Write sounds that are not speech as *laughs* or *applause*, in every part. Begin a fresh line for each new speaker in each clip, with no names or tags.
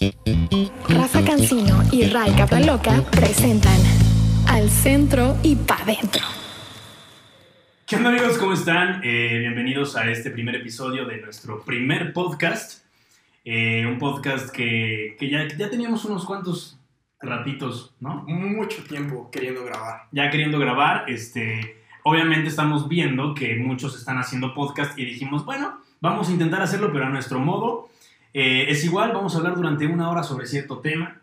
Rafa Cancino y Ray Capraloca presentan Al Centro y Pa' Dentro.
¿Qué onda amigos? ¿Cómo están? Eh, bienvenidos a este primer episodio de nuestro primer podcast. Eh, un podcast que, que ya, ya teníamos unos cuantos ratitos, ¿no?
mucho tiempo queriendo grabar.
Ya queriendo grabar, este, obviamente estamos viendo que muchos están haciendo podcast y dijimos, bueno, vamos a intentar hacerlo, pero a nuestro modo. Eh, es igual, vamos a hablar durante una hora sobre cierto tema.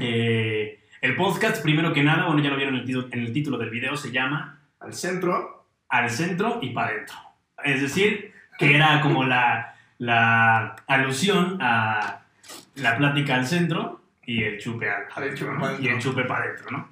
Eh, el podcast, primero que nada, bueno, ya lo vieron en el, título, en el título del video, se llama
Al centro.
Al centro y para adentro. Es decir, que era como la, la alusión a la plática al centro y el chupe al
El chupe
¿no?
pa' dentro.
y el chupe para adentro, ¿no?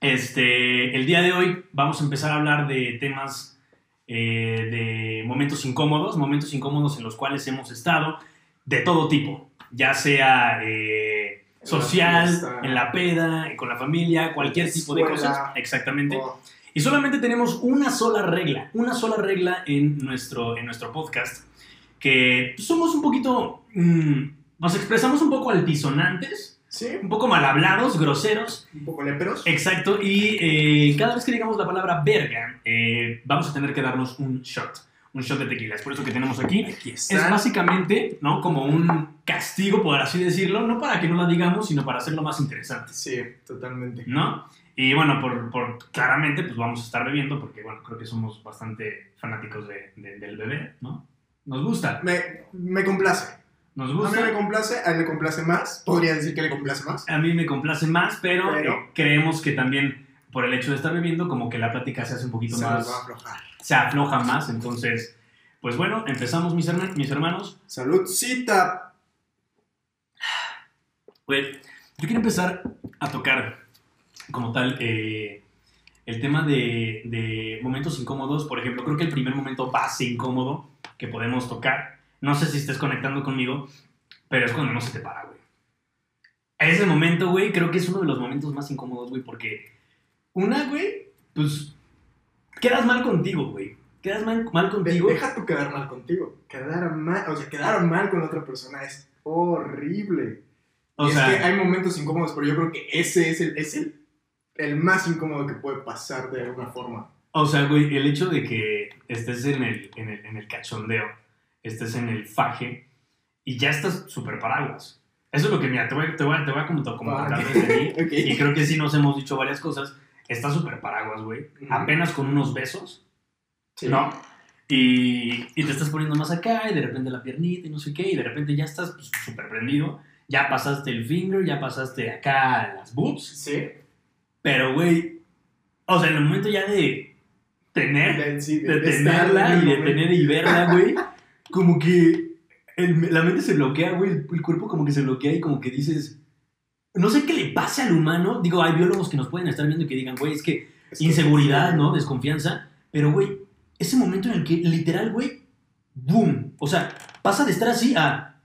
Este, el día de hoy vamos a empezar a hablar de temas eh, de momentos incómodos, momentos incómodos en los cuales hemos estado de todo tipo, ya sea eh,
la
social, en la peda, con la familia, cualquier tipo de cosas. Exactamente.
Oh,
Y solamente tenemos una sola regla, una sola regla en nuestro, en nuestro podcast, que somos un poquito, mm, nos expresamos un poco altisonantes,
sí,
un poco mal hablados, groseros,
un poco léperos.
exacto, y eh, cada vez que digamos la palabra verga, eh, vamos a tener que darnos un shot, un shot de tequila, es por eso que tenemos aquí.
Aquí
Es
está.
básicamente, ¿no? Como un castigo, por así decirlo, no para que no la digamos, sino para hacerlo más interesante.
Sí, totalmente.
¿no? Y bueno, por, por- claramente, pues vamos a estar bebiendo porque, bueno, creo que somos bastante fanáticos de- de- del bebé, ¿no? Nos gusta,
Me, me complace.
nos
A mí me
gusta.
complace, a él le complace más. Podría decir que le complace más.
A mí me complace más, pero,
Pero-
creemos que también por el hecho de estar bebiendo, como que la plática se hace un poquito
Se
más,
va a aflojar.
Se afloja más, entonces, pues bueno, empezamos mis, herma- mis hermanos.
Saludcita.
Pues yo quiero empezar a tocar como tal eh, el tema de, de momentos incómodos. Por ejemplo, creo que el primer momento base incómodo que podemos tocar, no sé si estés conectando conmigo, pero es cuando no se te para, güey. Ese momento, güey, creo que es uno de los momentos más incómodos, güey, porque una, güey, pues quedas mal contigo, güey. Quedas mal, mal contigo.
Deja tú quedar mal contigo. Quedar mal, o sea, quedar mal con otra persona es horrible.
O
Y
sea,
es que hay momentos incómodos, pero yo creo que ese es el, es el, el más incómodo que puede pasar de alguna forma.
O sea, güey, el hecho de que estés en el, en el, en el cachondeo, estés en el faje y ya estás súper paraguas. Eso es lo que, mira, te voy, te voy, te voy a como, como
Ah,
contar
ok.
desde mí. *laughs*
Ok.
Y creo que sí nos hemos dicho varias cosas. Estás súper paraguas, güey. Apenas con unos besos,
Sí.
¿no? Y, y te estás poniendo más acá y de repente la piernita y no sé qué. Y de repente ya estás pues, súper prendido. Ya pasaste el finger, ya pasaste acá las boobs.
Sí.
Pero, güey, o sea, en el momento ya de tener
sí,
de
de
tenerla y de tener y verla, güey, como que el- la mente se bloquea, güey, el, el cuerpo como que se bloquea y como que dices, no sé qué le pase al humano, digo, hay biólogos que nos pueden estar viendo y que digan, güey, es que
Es que-
inseguridad, ¿no? Desconfianza, pero, güey, ese momento en el que literal, güey, boom, o sea, pasa de estar así a,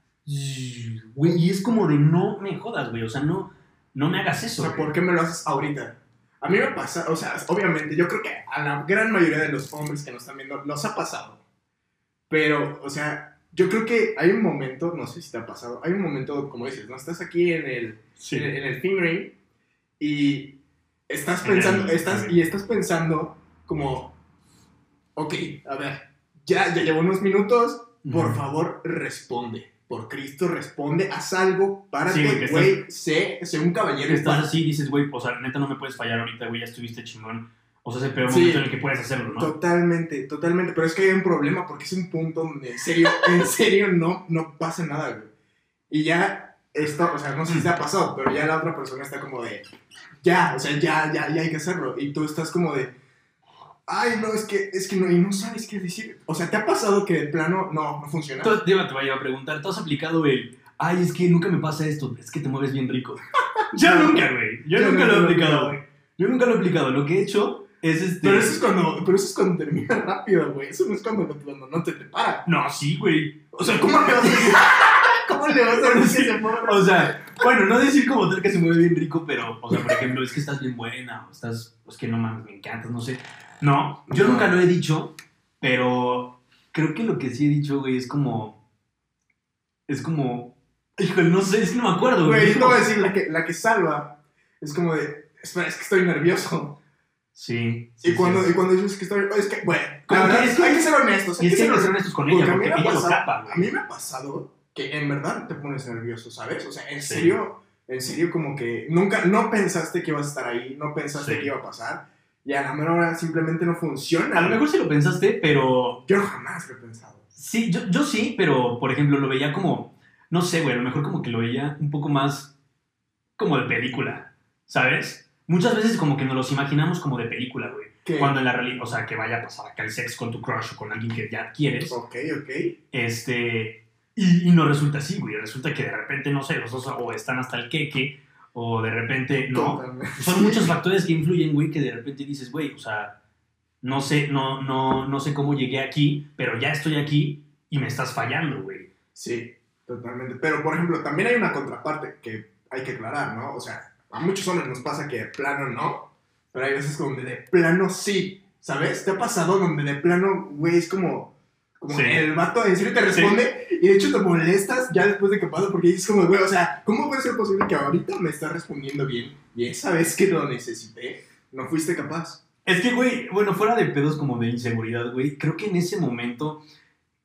güey, y es como de no me jodas, güey, o sea, no, no me hagas
O
eso.
sea,
güey.
¿por qué me lo haces ahorita? A mí me pasa, o sea, obviamente, yo creo que a la gran mayoría de los hombres que nos están viendo nos ha pasado. Pero, o sea, yo creo que hay un momento, no sé si te ha pasado, hay un momento, como dices, ¿no? Estás aquí en el,
Sí.
en, en el fingering y estás
En el
pensando, estás, y estás pensando como, ok, a ver, ya, ya llevo unos minutos, por favor, responde. Por Cristo, responde, haz algo,
Sí,
párate,
güey, que
güey, sé, sé un caballero.
Estás así dices, güey, o sea, neta no me puedes fallar ahorita, güey, ya estuviste chingón. O sea, es el peor
Sí.
momento en el que puedes hacerlo, ¿no?
Totalmente, totalmente. Pero es que hay un problema porque es un punto donde en serio, *laughs* en serio no, no pasa nada, güey. Y ya esto, o sea, no sé si te ha pasado, pero ya la otra persona está como de, ya, o sea, ya, ya, ya hay que hacerlo. Y tú estás como de, ay, no, es que, es que no, y no sabes qué decir. O sea, ¿te ha pasado que de plano no, no funciona?
Entonces, te iba a preguntar, ¿tú has aplicado el, ay, es que nunca me pasa esto, es que te mueves bien rico? *laughs* Yo
No.
nunca, güey, yo,
Yo
nunca lo he aplicado.
güey.
Yo nunca lo he aplicado, lo que he hecho es este...
Pero eso es cuando, pero eso es cuando termina rápido, güey. Eso no es cuando, cuando no te prepara.
No, sí, güey.
O sea, ¿cómo le vas a decir? *laughs* ¿Cómo le vas a decir que se?
O sea, bueno, no decir como tal que se mueve bien rico, pero, o sea, por ejemplo, es que estás bien buena, o estás, pues que no mames, me encantas, no sé. No, yo nunca lo he dicho, pero creo que lo que sí he dicho, güey, es como, es como, Híjole, no sé, es que no me acuerdo,
Güey,
güey.
yo te voy a decir, la que, la que salva es como de, espera, es que estoy nervioso.
Sí. sí,
y, cuando,
sí.
y cuando dices que estoy, es que, güey,
Como
la
que
verdad,
es que-
hay que ser honestos.
Y es que hay que ser honestos con ella,
a mí
porque
me ha
ella lo
pasado-
tapa,
A mí me ha pasado que en verdad te pones nervioso, ¿sabes? O sea, en
Sí.
serio, en serio como que nunca, no pensaste que ibas a estar ahí, no pensaste que iba a pasar, y a la mera hora simplemente no funciona.
A lo mejor sí lo pensaste, pero
Yo jamás lo he pensado.
Sí, yo, yo sí, pero por ejemplo lo veía como, no sé, güey, a lo mejor como que lo veía un poco más como de película, ¿sabes? Muchas veces como que nos los imaginamos como de película, güey.
Que,
Cuando en la realidad, o sea, que vaya a pasar acá el sex con tu crush o con alguien que ya quieres,
Ok, ok.
este, y, y no resulta así, güey. Resulta que de repente, no sé, los dos o están hasta el queque, o de repente, no.
Totalmente.
Son muchos factores que influyen, güey, que de repente dices, güey, o sea, no sé, no, no, no sé cómo llegué aquí, pero ya estoy aquí y me estás fallando, güey.
Sí, totalmente. Pero, por ejemplo, también hay una contraparte que hay que aclarar, ¿no? O sea, a muchos hombres nos pasa que de plano no, pero hay veces donde de plano sí, ¿sabes? ¿Te ha pasado donde de plano, güey, es como, como
Sí.
el vato en serio te responde y de hecho te molestas ya después de que pasa porque dices como, güey, o sea, ¿cómo puede ser posible que ahorita me estás respondiendo bien y esa vez que lo necesité no fuiste capaz?
Es que, güey, bueno, fuera de pedos como de inseguridad, güey, creo que en ese momento,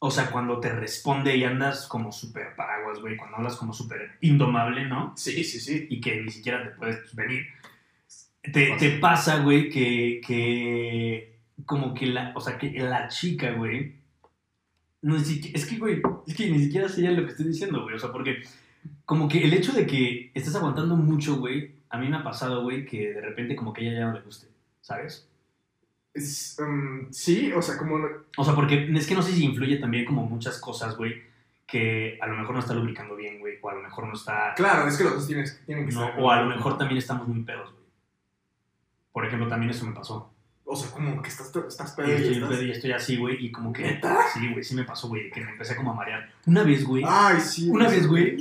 o sea, cuando te responde y andas como súper paraguas, güey, cuando hablas como súper indomable, ¿no?
Sí, sí, sí.
y que ni siquiera te puedes pues, venir. Te, te pasa, güey, que, que como que la, o sea, que la chica, güey, no, es que, güey, es que ni siquiera sé ya lo que estoy diciendo, güey, o sea, porque como que el hecho de que estés aguantando mucho, güey, a mí me ha pasado, güey, que de repente como que ella ya no le guste, ¿sabes?
Es, um, sí, o sea, como...
O sea, porque es que no sé si influye también como muchas cosas, güey, que a lo mejor no está lubricando bien, güey, o a lo mejor no está...
Claro, es que los dos tienes, tienen que
No,
estar...
o a lo mejor también estamos muy pedos, güey. Por ejemplo, también eso me pasó.
O sea, como que estás, estás
Y
pedo y
estoy,
estás-
y estoy así, güey, y como que...
¿Neta?
Sí, güey, sí me pasó, güey, que me empecé como a marear. Una vez, güey,
Ay, sí.
Una vez, güey,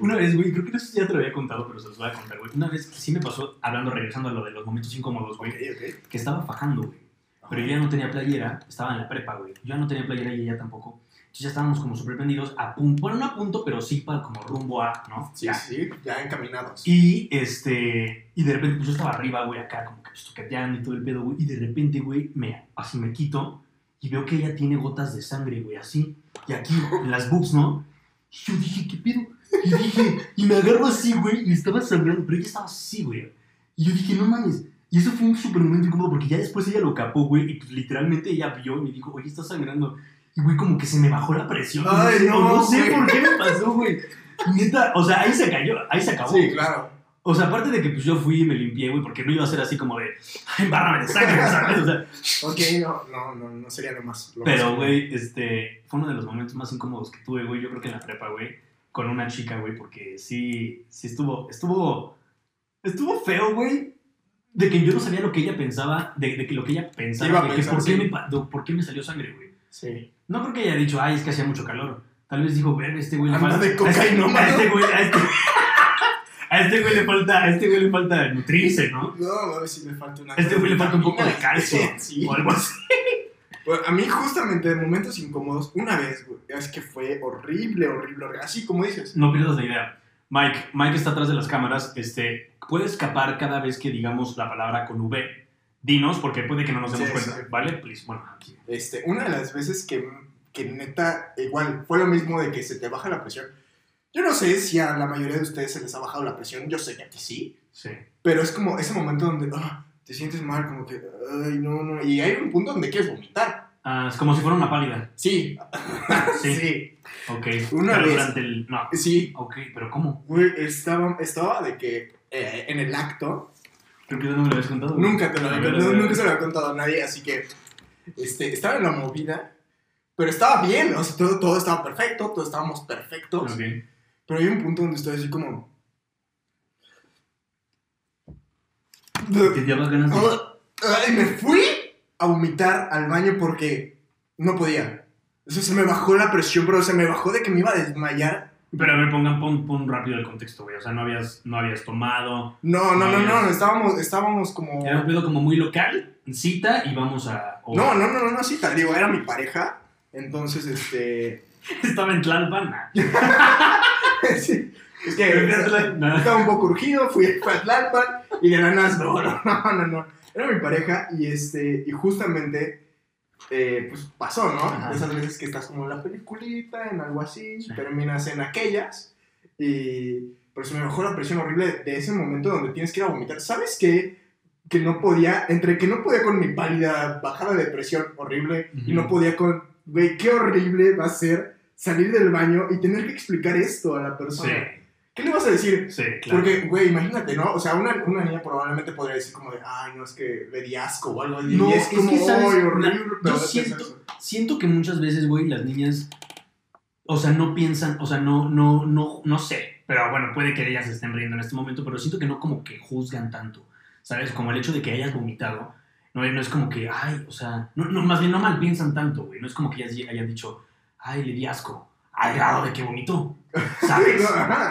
una vez, güey, creo que no sé si ya te lo había contado, pero se los voy a contar, güey. Una vez sí me pasó, hablando, regresando a lo de los momentos incómodos, güey, que estaba fajando, güey. Pero yo ya no tenía playera, estaba en la prepa, güey. Yo ya no tenía playera y ella tampoco. Entonces ya estábamos como súper prendidos, a punto, bueno, no a punto, pero sí para como rumbo a, ¿no?
Sí,
Ya.
sí, ya encaminados.
Y este, y de repente, pues yo estaba arriba, güey, acá, como que pues, toqueteando y todo el pedo, güey. Y de repente, güey, me, así me quito y veo que ella tiene gotas de sangre, güey, así. Y aquí, en las boobs, ¿no? Y yo dije, ¿qué pedo? Y dije, y me agarro así, güey, y estaba sangrando, pero ella estaba así, güey. Y yo dije, no mames. Y eso fue un súper momento incómodo porque ya después ella lo capó, güey, y pues literalmente ella vio y me dijo, oye, está sangrando. Y, güey, como que se me bajó la presión.
Ay,
no, sé-
no,
no sé
güey.
por qué me pasó, güey. Neta, o sea, ahí se cayó, ahí se acabó.
Sí, claro.
O sea, aparte de que pues yo fui y me limpié, güey, porque no iba a ser así como de, ay, embárrame de sangre, *laughs* ¿sabes? O sea,
Ok, no, no, no, no sería lo más. lo
pero, güey, este, fue uno de los momentos más incómodos que tuve, güey, yo creo que en la prepa, güey, con una chica, güey, porque sí, sí estuvo, estuvo, estuvo feo, güey, de que yo no sabía lo que ella pensaba, de, de que lo que ella pensaba,
Iba a
de que
pensar,
por qué,
sí.
me, pa- de por qué me salió sangre, güey.
Sí.
No creo que haya dicho, ay, es que hacía mucho calor. Tal vez dijo, ver, este güey le
Anda
falta.
de *laughs* cocainómano.
a este güey, a este, *laughs* a este güey le falta, a este güey le falta nutrirse, ¿no?
No, a ver si le falta una.
A este güey le falta un poco de
vitamina.
calcio *laughs*
Sí.
o algo así.
Bueno, a mí, justamente, de momentos incómodos, una vez, güey, es que fue horrible, horrible, horrible. Así como dices.
No pierdas la idea. Mike, Mike está atrás de las cámaras. Este, puede escapar cada vez que digamos la palabra con V. Dinos, porque puede que no nos demos
Sí,
cuenta,
sí.
¿vale? Please, bueno, aquí.
Este, una de las veces que, que neta, igual, fue lo mismo de que se te baja la presión. Yo no sé si a la mayoría de ustedes se les ha bajado la presión, yo sé que a ti sí,
Sí.
pero es como ese momento donde ah, te sientes mal, como que, ay, no, no, y hay un punto donde quieres vomitar.
Ah, es como si fuera una pálida.
Sí,
Sí. *laughs*
sí,
Ok.
Una
pero
vez.
durante el. No.
sí,
Ok, pero ¿cómo?
güey, estaba, estaba de que eh, en el acto,
Creo que no me lo habías contado. güey.
nunca te lo había contado, nunca se lo había contado a nadie, así que este, estaba en la movida, pero estaba bien, o sea, todo, todo estaba perfecto, todos estábamos perfectos.
Ok.
Pero hay un punto donde estoy así como.
Te daba ganas de.
Ay, me fui a vomitar al baño porque no podía. O sea, se me bajó la presión, pero se me bajó de que me iba a desmayar.
Pero a ver, pongan, pon, pon rápido el contexto, güey. O sea, no habías, no habías tomado.
No, no, no,
No,
no, estábamos, estábamos como.
Era un pedo como muy local, cita y vamos a. o-
No, no, no, no, no, tal, digo, era mi pareja. Entonces, este. *laughs*
Estaba en Tlalpan. *laughs*
sí, Es que estaba un poco urgido, fui fui a Tlalpan y de la nada, no, *laughs* no, no, no, no. Era mi pareja y, este, y justamente, eh, pues pasó, ¿no?
Ajá.
Esas veces que estás como en la peliculita, en algo así,
Sí.
terminas en aquellas y pero se me bajó la presión horrible de ese momento donde tienes que ir a vomitar. ¿Sabes qué? Que no podía, entre que no podía con mi pálida bajada de presión horrible y no podía con, güey, qué horrible va a ser salir del baño y tener que explicar esto a la persona.
Sí,
¿Qué le vas a decir?
sí, claro.
Porque, güey, imagínate, ¿no? O sea, una, una niña probablemente podría decir como de, ay, no, es que le di asco o algo así.
No,
y es,
es
como,
que, ¿sabes?
"Ay, horrible, pero
yo
es
siento-
eso".
Siento que muchas veces, güey, las niñas, o sea, no piensan, o sea, no, no, no, no sé, pero bueno, puede que ellas se estén riendo en este momento, pero siento que no como que juzgan tanto, ¿sabes? Como el hecho de que hayas vomitado, no, no es como que, ay, o sea, no, no, más bien no mal piensan tanto, güey, no es como que ellas hayan dicho, ay, le di asco, al grado de que vomitó, ¿sabes?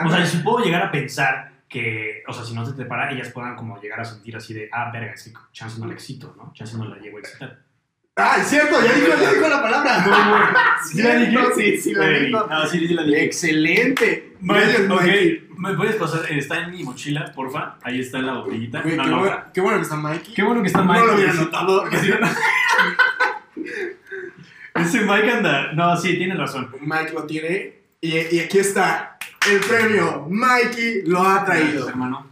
O sea, si puedo llegar a pensar que, o sea, si no se te para, ellas puedan como llegar a sentir así de, ah, verga, es que chance no la excito, ¿no? Chance no la llego a excitar.
Ah, es cierto, ya dijo, ya dijo la palabra.
¿Sí la dije?
Sí, sí la dijo.
No, sí, sí la dije.
Excelente. Gracias,
ok,
Mikey.
¿me puedes pasar? Está en mi mochila, porfa. Ahí está la botellita.
Güey,
no,
qué,
no,
bueno, qué bueno que está Mikey.
Qué bueno que está
No
Mike.
lo *laughs*
si-
notado.
no- *laughs* Ese Mike anda. No, sí, tiene razón.
Mike lo tiene. Y, y aquí está el premio. Mikey lo ha
Gracias,
traído.
hermano.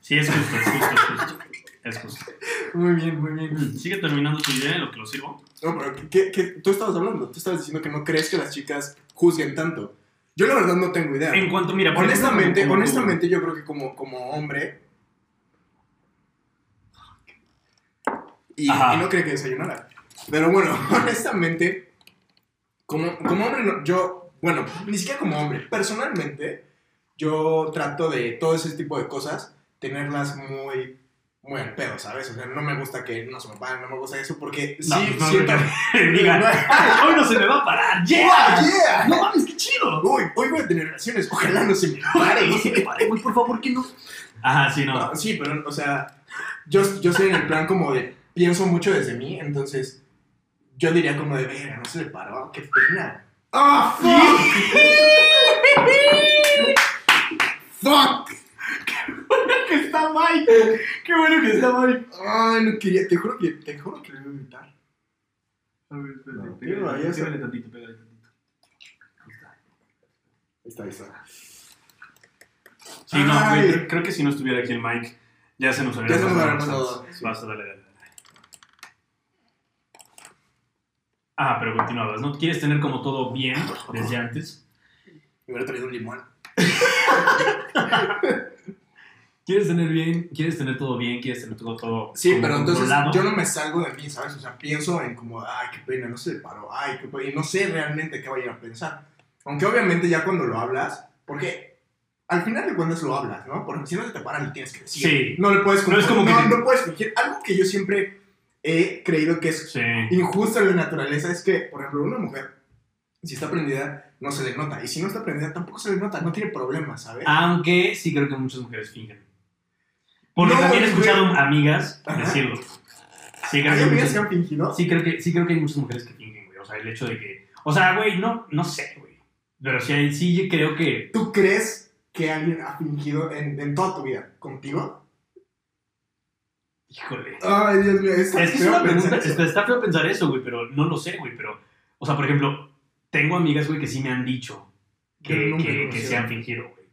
Sí, es justo, es justo, es justo. Es justo.
Muy bien, muy bien.
Sigue terminando tu idea en lo que lo sirvo.
No, pero ¿qué, qué, tú estabas hablando? Tú estabas diciendo que no crees que las chicas juzguen tanto. Yo la verdad no tengo idea.
En cuanto, mira,
honestamente,
como- como tú,
honestamente yo creo que como, como hombre... Y, y no creo que desayunara. Pero bueno, *laughs* honestamente, como, como hombre, no- yo, bueno, ni siquiera como hombre, personalmente, yo trato de todo ese tipo de cosas, tenerlas muy, muy al pedo, ¿sabes? O sea, no me gusta que no se me paren, no me gusta eso, porque
No,
sí,
no,
siento...
no, *laughs* Diga, *laughs* "Ay, hoy no se me va a parar. ¡Yeah! ¡No mames, qué chido!
Uy, hoy voy a tener relaciones, ojalá no se me *laughs* pare.
No se me pare, güey, por favor, que no. Ajá, sí, no.
No, sí, pero, o sea, yo, yo soy en el plan como de, pienso mucho desde mí, entonces, yo diría como de, verga, no se le paró, qué pena. ¡Ah, *laughs* fuck! ¡Fuck!
que está Mike. Qué bueno que está Mike.
Ay, no quería, te juro que, te juro que lo iba a evitar.
A ver, espérate,
No,
pégale, tantito, pégale tantito. Ahí está.
Ahí está, ahí está.
Sí, no, creo, creo que si no estuviera aquí el Mike, ya se nos hubiera
Ya se nos
pasado bastante.
pasado, sí.
Basta, dale, dale. dale. Ah, pero continuabas, ¿no? ¿Quieres tener como todo bien desde antes?
Me hubiera traído un limón.
¿Quieres tener bien? ¿Quieres tener todo bien? ¿Quieres tener todo, todo
Sí, pero entonces yo no me salgo de mí, ¿sabes? O sea, pienso en como, ay, qué pena, no se le paró, ay, qué pena, y no sé realmente qué vayan a pensar. Aunque obviamente ya cuando lo hablas, porque al final de cuentas lo hablas, ¿no? Porque si no se te para, le tienes que decir.
Sí.
No le puedes
No es como
no,
que-
no puedes fingir. Algo que yo siempre he creído que es
Sí.
injusto en la naturaleza es que, por ejemplo, una mujer, si está prendida, no se le nota. Y si no está prendida, tampoco se le nota, no tiene problema, ¿sabes?
Aunque sí creo que muchas mujeres fingen. Porque
No,
también he
güey.
escuchado amigas
Ajá.
decirlo. Sí creo,
¿Hay
que
amigas
muchas,
que han fingido?
sí, creo que, sí creo que hay muchas mujeres que fingen, güey. O sea, el hecho de que... O sea, güey, no, no sé, güey. Pero sí, sí creo que...
¿Tú crees que alguien ha fingido en, en toda tu vida contigo?
Híjole.
Ay, Dios mío, está
Es que es una pregunta, está, está feo pensar eso, güey, pero no lo sé, güey, pero... O sea, por ejemplo, tengo amigas, güey, que sí me han dicho que, que, que se han fingido, güey.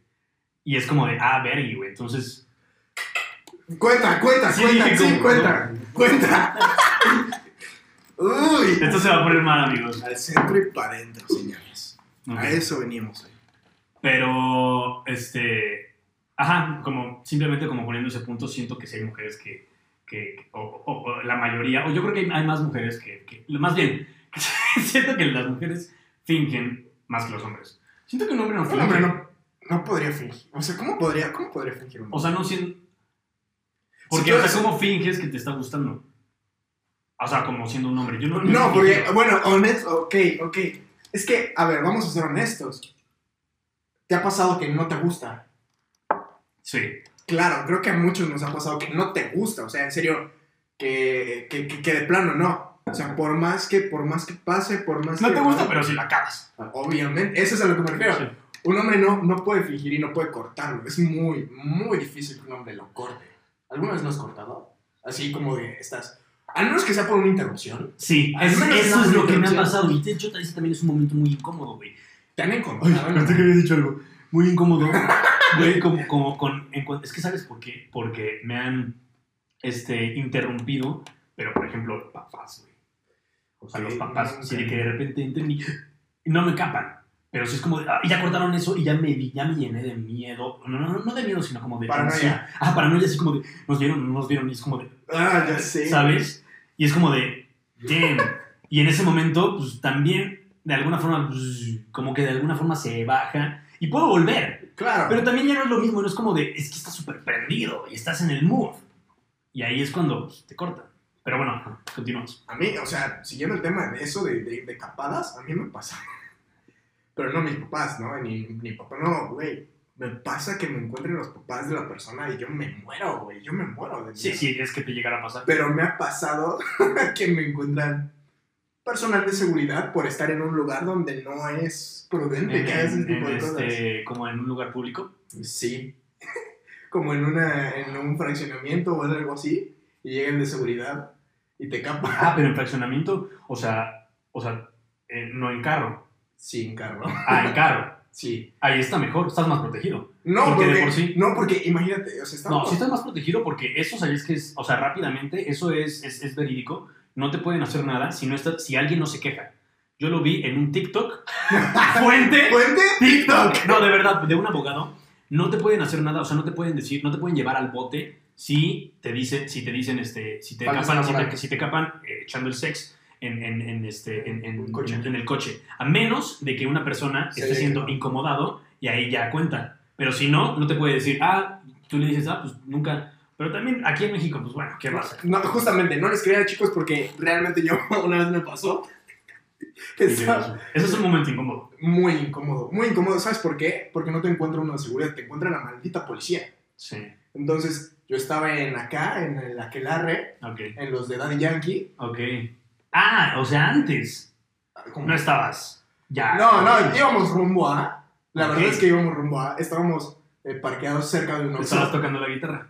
Y es como de, ah, vergui, güey, entonces...
Cuenta, cuenta,
Sí,
cuenta,
dije
sí,
como-
cuenta, cuenta. Uy.
Esto se va a poner mal, amigos.
Al centro y para adentro, señores. A eso venimos hoy.
Pero, este... Ajá, como simplemente como poniendo ese punto, siento que sí hay mujeres que... que o, o- o la mayoría, o yo creo que hay, hay más mujeres que, que- Más bien, *laughs* siento que las mujeres fingen más que los hombres. Siento que un hombre no
Un
finge.
hombre no, no podría fingir. O sea, ¿cómo podría, cómo podría fingir un
O sea, no siendo... Porque,
Si
o sea,
eres-
¿cómo finges que te está gustando? O sea, como siendo un hombre. Yo no,
No, porque,
fingido.
bueno, honesto, ok, ok. Es que, a ver, vamos a ser honestos. ¿Te ha pasado que no te gusta?
Sí.
Claro, creo que a muchos nos ha pasado que no te gusta. O sea, en serio, que, que, que, que de plano no. O sea, por más que, por más que pase, por más
No
que
te gusta, pero si la acabas.
Obviamente, eso es a lo que me refiero.
Sí.
un hombre no, no puede fingir y no puede cortarlo. Es muy, muy difícil que un hombre lo corte. ¿Alguna vez lo has cortado? Así como de estás. Al menos que sea por una interrupción.
Sí, es- eso es lo que me ha pasado. Y de hecho, también es un momento muy incómodo, güey.
Te han encontrado. ¿no?
que había dicho algo muy incómodo. *laughs* Güey, como, como con. en es que, ¿sabes por qué? Porque me han este, interrumpido, pero por ejemplo, papás, güey. O sea,
Ok,
los papás, sí, de que de repente entren y y no me capan. Pero sí es como de, ah, ya cortaron eso y ya me, ya me llené de miedo. No, no, no de miedo, sino como de.
Paranoia.
tensión. Ah, paranoia, así como de, nos vieron, no nos vieron, y es como de,
Ah, ya sé.
¿sabes? Y es como de, damn. Y en ese momento, pues también, de alguna forma, pues, como que de alguna forma se baja y puedo volver.
Claro.
Pero también ya no es lo mismo, no es como de, es que estás súper prendido y estás en el mood. Y ahí es cuando pues, te cortan. Pero bueno, continuamos.
A mí, o sea, siguiendo el tema de eso de, de, de capadas, a mí me pasa. *laughs* Pero no mis papás, ¿no? Ni mi papá, no, güey. Me pasa que me encuentren los papás de la persona y yo me muero, güey. Yo me muero de
Sí,
miedo.
sí, es que te llegara a pasar.
Pero me ha pasado *laughs* que me encuentran personal de seguridad por estar en un lugar donde no es prudente
En,
que hagas ese tipo de cosas.
este, como en un lugar público.
Sí. *laughs* Como en, una, en un fraccionamiento o algo así. Y llegan de seguridad y te capan.
Ah, pero en fraccionamiento, o sea, o sea, eh, no en carro.
Sí, en carro.
Ah, en carro. *laughs*
Sí.
Ahí está mejor, estás más protegido.
No,
Porque
porque,
de por sí-
no, porque imagínate, o sea, estamos...
No, si estás más protegido porque eso sabes que es, o sea, rápidamente, eso es, es, es verídico. No te pueden hacer nada si, no está, si alguien no se queja. Yo lo vi en un TikTok. *laughs* Fuente.
¿Fuente?
TikTok. No, de verdad, de un abogado. No te pueden hacer nada, o sea, no te pueden decir, no te pueden llevar al bote si te dicen, si te dicen, este, si te capan, si te, si te capan eh, echando el sex en, en, en, este, en, en-
coche.
en- el coche. A menos de que una persona
Se
esté siendo incomodado y ahí ya cuenta. Pero si no, no te puede decir, ah, tú le dices, ah, pues nunca. Pero también aquí en México, pues bueno, ¿qué pasa?
No, justamente, no les creía, chicos, porque realmente yo *laughs* una vez me pasó. *laughs* Estaba
Ese es un momento incómodo.
muy incómodo, muy incómodo. ¿Sabes por qué? Porque no te encuentra uno de seguridad, te encuentra la maldita policía.
Sí,
Entonces, yo estaba en acá, en el aquelarre,
ok,
en los de Daddy Yankee.
ok. Ah, o sea, antes no estabas ya.
No, no, íbamos rumbo a. La verdad es que íbamos rumbo a. Estábamos eh, parqueados cerca de un
Estabas tocando la guitarra.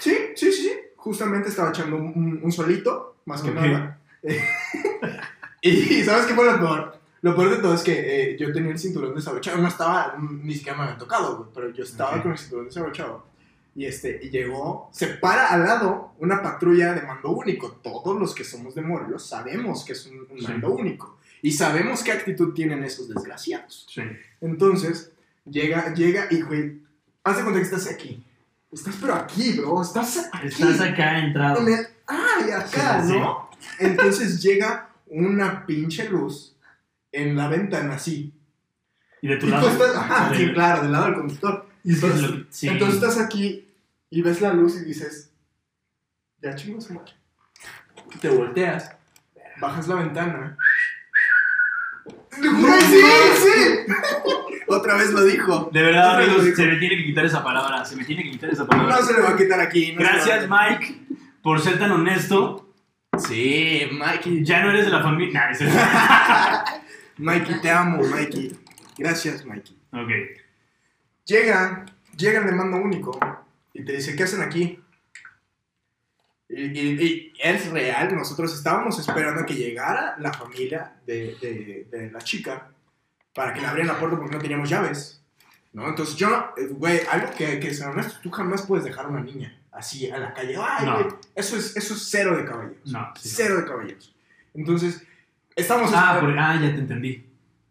Sí, sí, sí. Justamente estaba echando un, un- solito, más que nada. *laughs* y ¿sabes qué fue lo peor? Lo peor de todo es que eh, yo tenía el cinturón desabrochado. No estaba, mm, ni siquiera me había tocado, güey, pero yo estaba
Ok.
con el cinturón desabrochado. Y, este, y llegó, se para al lado una patrulla de mando único. Todos los que somos de Morelos sabemos que es un, un
Sí.
mando único. Y sabemos qué actitud tienen esos desgraciados.
Sí.
Entonces, llega, llega y, güey, haz de cuenta que estás aquí. Estás pero aquí, bro. Estás aquí.
Estás acá entrado.
En el- ¡Ay, acá,
Sí, sí.
¿no? Entonces llega una pinche luz en la ventana así.
Y de tu
Y
lado.
estás, ajá,
de-
sí, claro, del lado del conductor.
Y
Entonces,
lo- sí.
entonces estás aquí y ves la luz y dices, ya chingos, su madre. Te volteas, bajas la ventana. ¡Güey, sí, sí! *laughs* Otra vez lo dijo.
De verdad,
Otra
amigos, se me tiene que quitar esa palabra. Se me tiene que quitar esa palabra.
No se le va a quitar aquí. no
Gracias. Mike, por ser tan honesto.
Sí, Mikey.
Ya no eres de la familia. Nah. *laughs*
Mikey, te amo, Mikey. Gracias, Mikey.
ok.
Llega, llega el de mando único y te dice, ¿qué hacen aquí? Y, y- y es real, nosotros estábamos esperando que llegara la familia de, de- de la chica para que le abrieran la puerta porque no teníamos llaves. ¿no? Entonces yo, eh, güey, algo que, que ser honesto, tú jamás puedes dejar a una niña así a la calle. Ay,
No.
güey, eso es, eso es cero de caballeros.
No. sí.
Cero de caballeros. Entonces, estamos
Ah, por- ah, ya te entendí.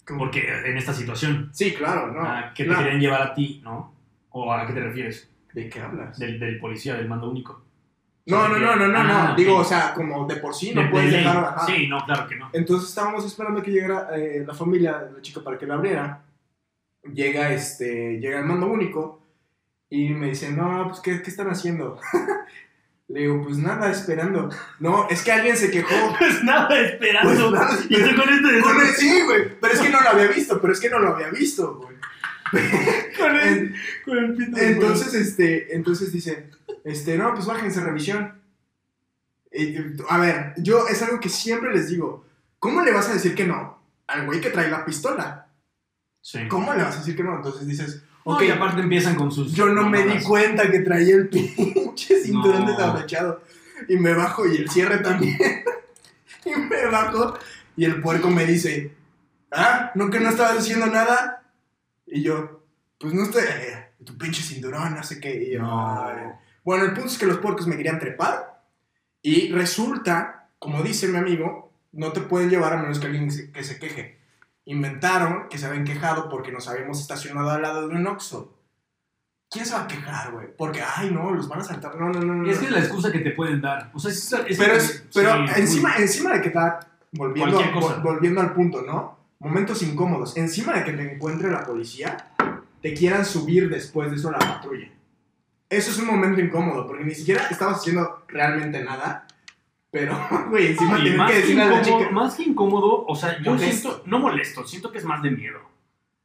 ¿Cómo?
Porque en esta situación.
Sí, claro, no.
ah, que te
claro.
querían llevar a ti, ¿no? ¿O a qué te refieres?
¿De qué hablas?
Del, del policía, del mando único.
No, no, no, no, no,
Ah,
no. Digo, o sea, como de por sí no
De-
puedes
de
dejar. ajá.
Sí, no, claro que no.
Entonces estábamos esperando que llegara eh, la familia de la chica para que la abriera. Llega este, llega el mando único y me dice, no, pues, ¿qué, qué están haciendo? *laughs* Le digo, pues nada, esperando. No, es que alguien se quejó. *laughs*
Pues nada, esperando.
Pues nada,
y estoy con esto de
Con el- sí, güey, pero es que no lo había visto, pero es que no lo había visto, güey. *laughs*
con el, con el pito de
Entonces, este, entonces dice, este, no, pues bájense revisión. Y, a ver, yo es algo que siempre les digo, ¿cómo le vas a decir que no al güey que trae la pistola?
Sí.
¿Cómo le vas a decir que no? Entonces dices,
No,
ok,
y aparte empiezan con sus.
yo no me di cuenta que traía el *laughs* pinche cinturón
No.
desabrochado. Y me bajo y el cierre también. *laughs* y me bajo y el puerco me dice, ah, ¿no que no estabas haciendo nada? Y yo, pues no estoy, eh, tu pinche cinturón, no sé qué. Y yo,
No.
Bueno, el punto es que los puercos me querían trepar y resulta, como dice mi amigo, no te pueden llevar a menos que alguien se, que se queje. Inventaron que se habían quejado porque nos habíamos estacionado al lado de un Oxxo. ¿Quién se va a quejar, güey? Porque, ay, no, los van a saltar. No, no, no, no.
Es que es la excusa que te pueden dar. O sea, es, es-
Pero, es- pero
sí,
encima,
muy-
encima de que está volviendo, vol- volviendo al punto, ¿no? Momentos incómodos. Encima de que te encuentre la policía, te quieran subir después de eso a la patrulla. Eso es un momento incómodo, porque ni siquiera estabas haciendo realmente nada. Pero, *laughs* güey, encima tienes
más,
que
que
decirle a la
incómodo,
chica.
más que incómodo, o sea, yo
Molesto.
siento, no molesto, siento que es más de miedo.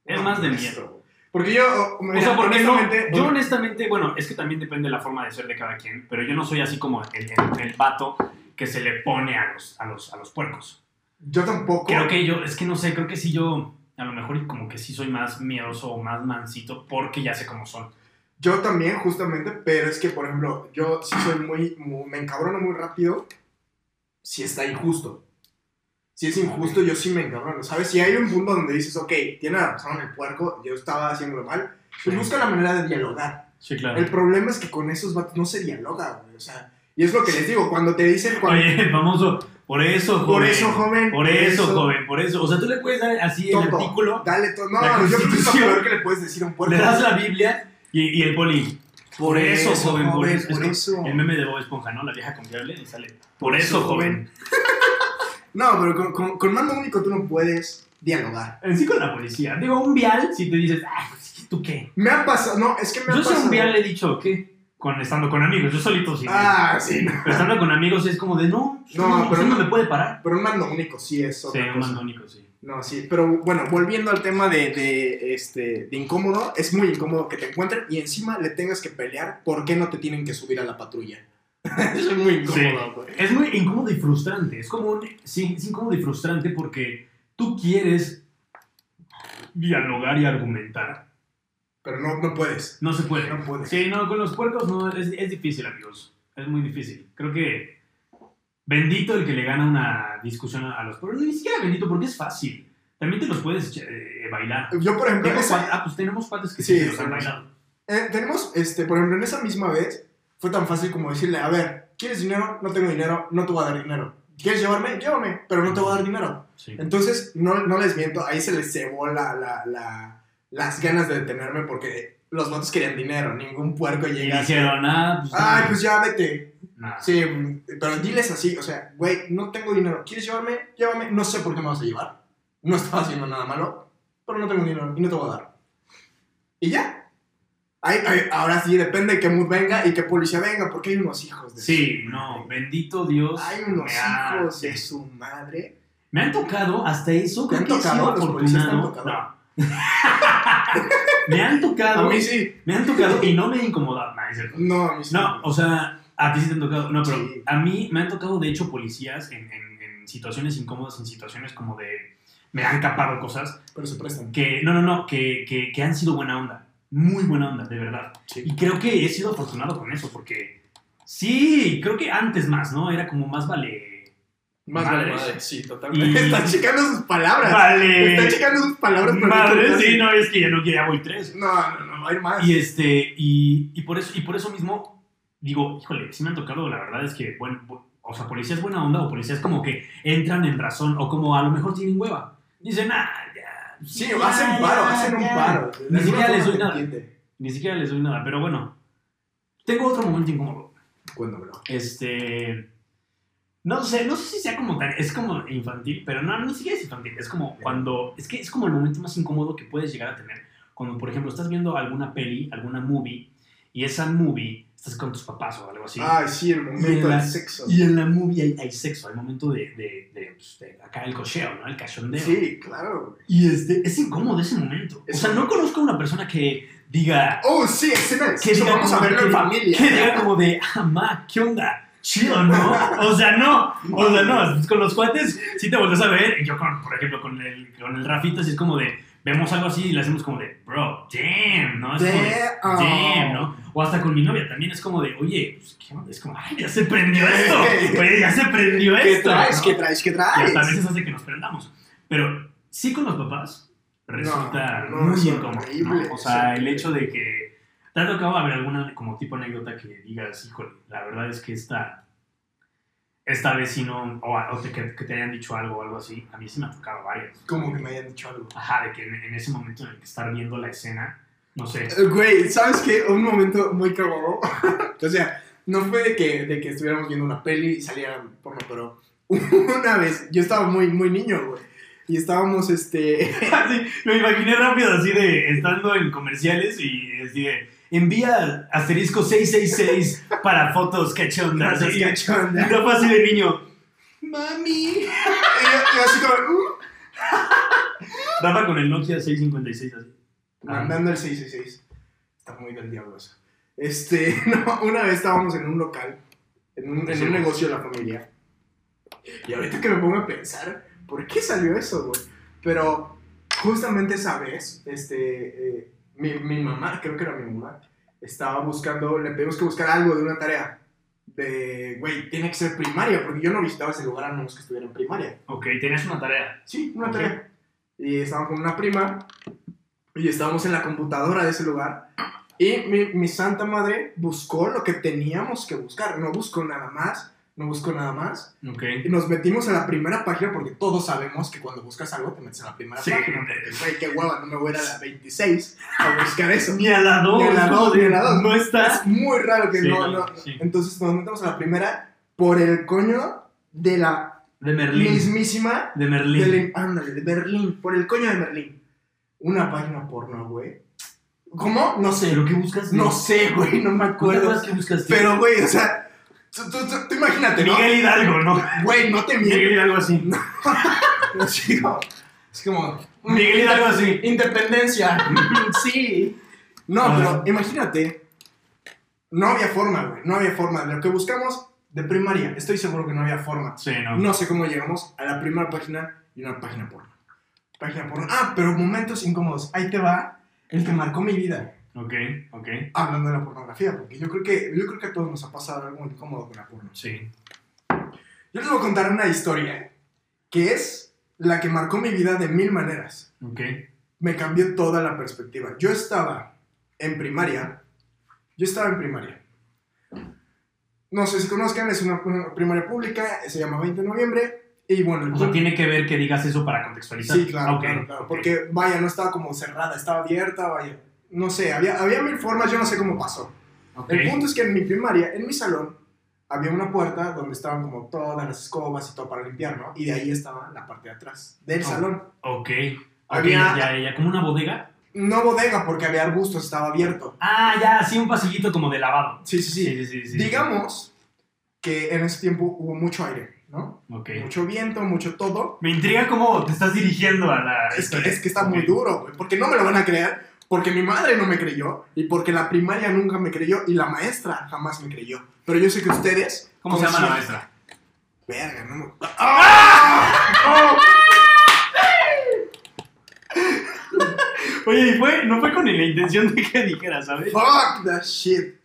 Es
No,
más de
esto,
miedo.
Porque yo, oh,
O
mira,
sea, porque no,
honestamente,
yo honestamente, bueno, es que también depende de la forma de ser de cada quien, pero yo no soy así como el, el, el vato que se le pone a los, a los, a los puercos.
yo tampoco.
Creo que yo, es que no sé, creo que sí yo, a lo mejor como que sí soy más miedoso o más mansito porque ya sé cómo son.
Yo también, justamente, pero es que, por ejemplo, yo sí soy muy, muy- me encabrono muy rápido si está injusto. Si es injusto, yo sí me encabrono, ¿sabes? Si hay un punto donde dices, ok, tiene razón el puerco, yo estaba haciéndolo mal, pues
Sí.
busca la manera de dialogar.
Sí, claro.
El problema es que con esos vatos no se dialoga, güey, o sea, y es lo que les digo, cuando te dicen, cuando,
Oye, famoso, por eso, joven.
por eso, joven,
Por eso, joven, por eso. O sea, tú le puedes dar así el artículo,
dale todo,
La
no, yo creo que es lo peor que le puedes decir a un puerco.
le das la Biblia y, y el poli. Por eso, joven, por eso.
Por.
El meme de Bob Esponja, ¿no? La vieja confiable y sale. Por eso, joven. *laughs*
No, pero con, con, con mando único tú no puedes dialogar.
En sí con la policía. Digo, un vial, si te dices, ah, pues, ¿tú qué?
Me ha pasado, no, es que me ha
Yo sé
pasado.
un vial le he dicho, ¿qué? Con, estando con amigos, yo solito sí.
Ah, sí, no.
Pero estando con amigos es como de, no,
No,
no,
pero
no me puede parar.
Pero un mando único sí es
Sí,
otra
un
cosa.
mando único, sí.
No, sí, pero bueno, volviendo al tema de, de, este, de incómodo, es muy incómodo que te encuentren y encima le tengas que pelear por qué no te tienen que subir a la patrulla. *laughs* Eso es muy incómodo, güey.
Es muy incómodo y frustrante. Es como un, sí, es incómodo y frustrante porque tú quieres dialogar y argumentar.
Pero no, no puedes.
No se puede.
No puedes.
Sí, no, con los puercos no, es, es difícil, amigos. Es muy difícil. Creo que bendito el que le gana una discusión a, los. Ni siquiera bendito porque es fácil. También te los puedes eh, bailar.
Yo, por ejemplo,
ah, pues tenemos cuates que
Sí,
los han bailado.
eh, tenemos, este, por ejemplo, en esa misma vez fue tan fácil como decirle, a ver, ¿quieres dinero? No tengo dinero, no te voy a dar dinero. ¿Quieres llevarme? Llévame, pero no te voy a dar dinero.
Sí.
Entonces, no, no les miento, ahí se les cebó la, la, la- las ganas de detenerme porque los vatos querían dinero, ningún puerco
Y
llega así,
dijeron, ah, pues.
Ay,
no".
pues ya vete.
Nah.
Sí, pero diles así, o sea, güey, no tengo dinero, ¿quieres llevarme? Llévame, no sé por qué me vas a llevar. No estaba haciendo nada malo, pero no tengo dinero y no te voy a dar. Y ya. Ay, ay, ahora sí, depende de qué mood venga y qué policía venga, porque hay unos hijos de
Sí,
su
no,
madre.
bendito Dios.
Hay unos hijos de su madre.
Me han tocado hasta eso.
¿Te han
que
tocado? ¿Los policías te han tocado?
No. *laughs* me han tocado.
A mí sí.
Me han tocado y no me he incomodado. Nah.
No, a mí sí.
No, o sea, a ti sí te han tocado. No, pero
Sí.
a mí me han tocado, de hecho, policías en, en- en situaciones incómodas, en situaciones como de. Me han capado cosas
Pero se prestan.
que. No, no, no, que, que, que han sido buena onda. Muy buena onda, de verdad.
Sí.
Y creo que he sido afortunado con eso, porque. Sí, creo que antes más, ¿no? Era como más vale.
Más madre, sí, totalmente.
Y- *laughs*
Está checando sus palabras.
Vale.
Está checando sus palabras. pero
Madre,
no-
sí, no, es que ya no, que ya voy tres.
No, no, no, hay más.
Y este, y, y por eso, y por eso mismo, digo, híjole, sí me han tocado, la verdad es que, bueno, bu- o sea, policías buena onda o policías como que entran en razón o como a lo mejor tienen hueva. Dicen, ah, ya.
Sí,
ya,
hacen paro,
ya,
hacen un
ya".
paro.
Ni siquiera les doy nada.
entiende.
Ni siquiera les doy nada, pero bueno. Tengo otro momento incómodo.
Cuéntamelo.
Este. No sé, no sé si sea como tan. Es como infantil, pero no, ni siquiera es infantil. Es como cuando. Es que es como el momento más incómodo que puedes llegar a tener. Cuando, por ejemplo, estás viendo alguna peli, alguna movie, y esa movie estás con tus papás o algo así.
Ay, sí, el momento del sexo.
Y en la movie hay, hay sexo, hay momento de, de, de, pues, de acá el cocheo, ¿no? El cachondeo.
Sí, claro.
Y este, es incómodo ese momento.
Es
o sea, no conozco a una persona que diga.
Oh, sí, escena de
Que diga
Vamos a verlo en familia.
Que diga como de, ah, ma, ¿qué onda? Chido, ¿no? O sea, no. O sea, no. Con los cuates sí te volteas a ver. Yo, con, por ejemplo, con el, con el Rafita, sí es como de, vemos algo así y le hacemos como de, bro, damn, ¿no? Es como de,
Damn.
¿no? O hasta con mi novia también es como de, oye, pues, ¿qué onda? Es como, ay, ya se prendió esto, *laughs* oye, ya se prendió
¿Qué
esto.
traes?
¿no?
¿Qué traes? ¿Qué
Y hasta a
traes?
veces hace que nos prendamos. Pero sí con los papás resulta
No, no,
muy incómodo. O sea, el hecho de que te ha tocado haber alguna como tipo anécdota que digas, híjole, la verdad es que esta, esta vez sí no, o, o te- que, que te hayan dicho algo o algo así, a mí sí me ha tocado varias.
Como que me hayan dicho algo.
Ajá, de que en, en ese momento en el que estar viendo la escena, no sé.
Eh, Güey, ¿sabes qué? Un momento muy cagado. *laughs* o sea, no fue de que, de que estuviéramos viendo una peli y saliera porno, pero *laughs* una vez, yo estaba muy, muy niño, güey. Y estábamos, este... *laughs*
Así, me imaginé rápido así de estando en comerciales y así de envía asterisco 666 para fotos cachondas. Y-
cachondas.
Y Rafa así de niño.
¡Mami! *laughs* Y yo, así como... "Uh",
Rafa con el Nokia 656 así.
Mandando el 666. Está muy del diablo eso. Este, *laughs* no, una vez estábamos en un local, en un, en un negocio de la familia. Y ahorita que me pongo a pensar, ¿por qué salió eso, güey? Pero justamente esa vez, este, eh, mi, mi mamá, creo que era mi mamá, estaba buscando, le pedimos que buscar algo de una tarea. De, güey, tiene que ser primaria, porque yo no visitaba ese lugar a menos que estuviera en primaria.
Ok, tenías una tarea.
Sí, una
Ok.
tarea. Y estábamos con una prima y estábamos en la computadora de ese lugar. Y mi, mi santa madre buscó lo que teníamos que buscar. No buscó nada más, no buscó nada más.
Ok.
Y nos metimos a la primera página porque todos sabemos que cuando buscas algo te metes a la primera
Sí.
página. Porque, güey, qué hueva, no me voy a ir a la 26 a buscar eso.
Ni a la 2.
Ni a la dos, ni a la dos.
No está.
Es muy raro que
Sí,
no,
no, sí.
Entonces nos metemos a la primera por el coño de la
De Merlín.
mismísima
De Merlín.
Ándale, de Berlín, por el coño de Berlín. Una página porno, güey. ¿Cómo? No sé.
¿Pero qué buscas?
No sé, güey, no me
¿No te
acuerdo.
qué buscaste?
Pero, güey, o sea, tú, tú- tú- tú imagínate, ¿no?
Miguel Hidalgo, ¿no?
Güey, no te
Miguel
miento.
Hidalgo así. *laughs*
Así como- Es como.
Miguel Hidalgo así.
Independencia. *laughs* sí. No,
Ah.
pero imagínate. No había forma, güey. No había forma. Lo que buscamos de primaria, estoy seguro que no había forma.
Sí, no.
No sé cómo llegamos a la primera página y una página porno. Página porno. Ah, pero momentos incómodos. Ahí te va el que marcó mi vida.
Ok, ok.
Hablando de la pornografía, porque yo creo que, yo creo que a todos nos ha pasado algo incómodo con la porno.
Sí.
Yo les voy a contar una historia que es la que marcó mi vida de mil maneras.
Ok.
Me cambió toda la perspectiva. Yo estaba en primaria. Yo estaba en primaria. No sé si conozcan, es una, una primaria pública, se llama 20 de noviembre. Y bueno,
O sea, tiene que ver que digas eso para contextualizar.
Sí, claro,
Ok,
claro, claro.
ok.
Porque, vaya, no estaba como cerrada, estaba abierta, vaya. No sé, había, había mil formas, yo no sé cómo pasó. El punto es que en mi primaria, en mi salón, había una puerta donde estaban como todas las escobas y todo para limpiar, ¿no? Y de ahí estaba la parte de atrás del
Oh.
salón.
Ok.
Había-
Ok, ya. ¿Como una bodega?
No bodega, porque había arbustos, estaba abierto.
Ah, ya, sí, un pasillito como de lavado.
Sí, sí, sí.
Sí, sí, sí. sí.
Digamos que en ese tiempo hubo mucho aire, ¿no?
Ok.
Mucho viento, mucho todo.
Me intriga cómo te estás dirigiendo a la.
Es que, es que está muy duro, güey. Porque no me lo van a creer. Porque mi madre no me creyó. Y porque la primaria nunca me creyó. Y la maestra jamás me creyó. Pero yo sé que ustedes.
¿Cómo se llama la maestra?
Verga, no me. ¡Ah!
Oye, y fue, no fue con la intención de que dijera, ¿sabes?
Fuck that shit.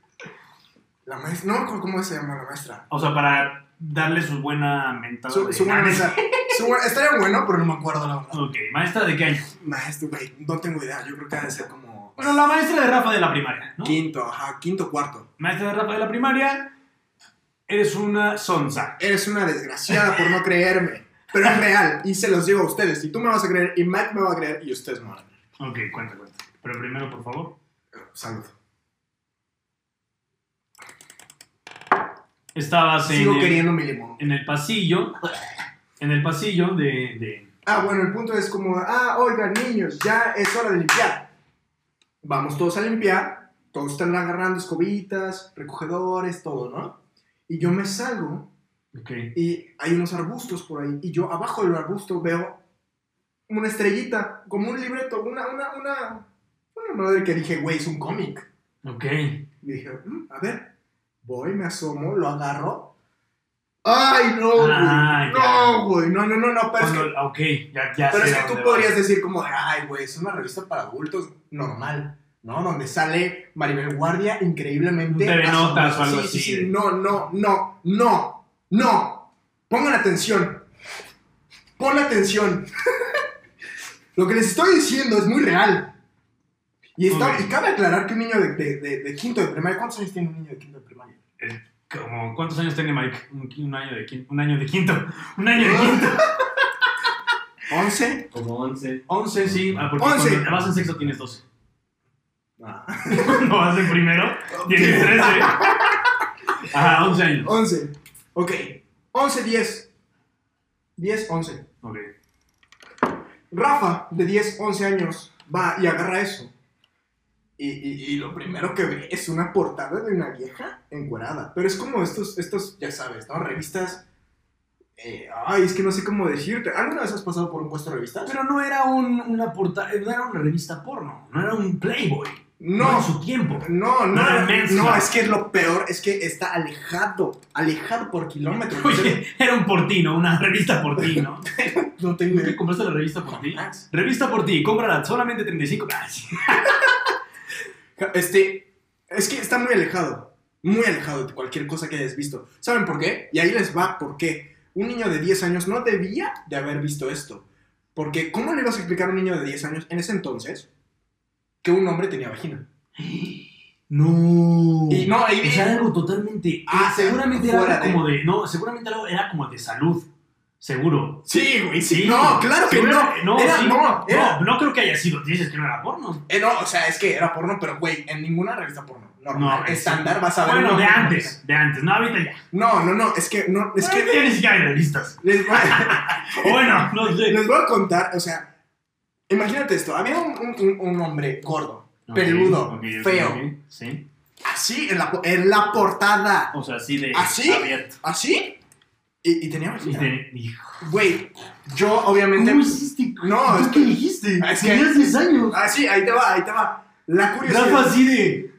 La maestra. No cómo se llama la maestra.
O sea, para darle su buena mentada.
Su, su buena buena- estaría bueno, pero no me acuerdo la verdad.
Ok, maestra de qué año?
Maestro, güey. No tengo idea. Yo creo que ha de ser como.
Bueno, la maestra de Rafa de la primaria, ¿no?
Quinto, ajá. Quinto, cuarto.
Maestra de Rafa de la primaria, eres una sonza.
Eres una desgraciada por no creerme. Pero es real. Y se los digo a ustedes. Y tú me vas a creer. Y Mac me va a creer. Y ustedes me van a creer.
Ok, cuenta, cuenta. Pero primero, por favor.
Salud.
Estabas en
Sigo
el,
queriendo mi limón.
en el pasillo. En el pasillo de. de
Ah, bueno, el punto es como, ah, oigan, niños, ya es hora de limpiar. Vamos todos a limpiar, todos están agarrando escobitas, recogedores, todo, ¿no? Y yo me salgo
ok.
y hay unos arbustos por ahí, y yo abajo del arbusto veo una estrellita, como un libreto, una, una, una, una madre que dije, güey, es un cómic.
Ok.
Y dije, "Mm, a ver, voy, me asomo, lo agarro, Ay, no, güey.
Ah,
no, güey. No, no, no, no. Pero es que,
ok, ya, ya
pero
sé
es que tú podrías
vas.
decir como de, ay, güey, es una revista para adultos normal, ¿no? Donde sale Maribel Guardia increíblemente.
Un Notas o algo
Sí,
así
No, no, no, no, no. Pongan atención. Pon atención. *laughs* Lo que les estoy diciendo es muy real. Y, está,
Ok.
y cabe aclarar que un niño de, de- de- de quinto de primaria, ¿cuántos años tiene un niño de quinto de primaria?
Como, ¿Cuántos años tiene Mike? Un, un año de quinto. Un año de quinto. Un año de quinto. *laughs*
¿11?
Como 11.
11, sí. Ah, porque
11.
cuando vas en sexto tienes 12.
Ah. *laughs*
Cuando vas en primero tienes 13. Ajá, 11 años.
11. Ok. 11, 10. 10, 11.
Ok.
Rafa, de 10, 11 años, va y agarra eso. Y, y- y lo primero que ve es una portada de una vieja encuerada. Pero es como estos, estos ya sabes, ¿no? Revistas. eh, ay, es que no sé cómo decirte. ¿Alguna vez has pasado por un puesto de revistas?
Pero no era un, una portada, no era una revista porno, no era un Playboy. No,
no.
en su tiempo.
No, no,
No
no, es que es lo peor, es que está alejado, alejado por kilómetros.
Oye, era un portino, una revista por ti, ¿no? *laughs*
no tengo
¿Qué compraste la revista por ti? Revista por ti, cómprala solamente 35. *laughs*
Este, es que está muy alejado, muy alejado de cualquier cosa que hayas visto. ¿Saben por qué? Y ahí les va por qué. Un niño de 10 años no debía de haber visto esto. Porque, ¿cómo le ibas a explicar a un niño de 10 años en ese entonces que un hombre tenía vagina? *gasps*
No.
Y no, y-
o sea, algo totalmente.
Ah,
seguramente era algo
de-
como de. No, seguramente algo era como de salud. Seguro.
Sí, güey, sí.
Sí.
No, claro que no.
No,
Era-
sí.
no, era-
no, no creo que haya sido. Dices que no era porno.
Eh, no, o sea, es que era porno, pero, güey, en ninguna revista porno normal,
No, es-
estándar vas a ver.
Bueno, de antes. De antes. No, ahorita ya.
No, no, no, es que, no, es
Ahorita
que
ni siquiera hay revistas. *laughs*
les voy,
O *laughs* bueno, no sé.
les voy a contar, o sea, imagínate esto, había un, un- un- un hombre gordo, peludo, feo,
Sí.
así en la, en la portada,
O sea, así de.
¿Así?
Abierto.
así, y, y tenía vagina. Güey, yo obviamente...
hiciste?
No, es
qué
que-
dijiste?
es que-
Tenías 10 años.
Ah, sí, ahí te va, ahí te va. La curiosidad...
Rafa así de.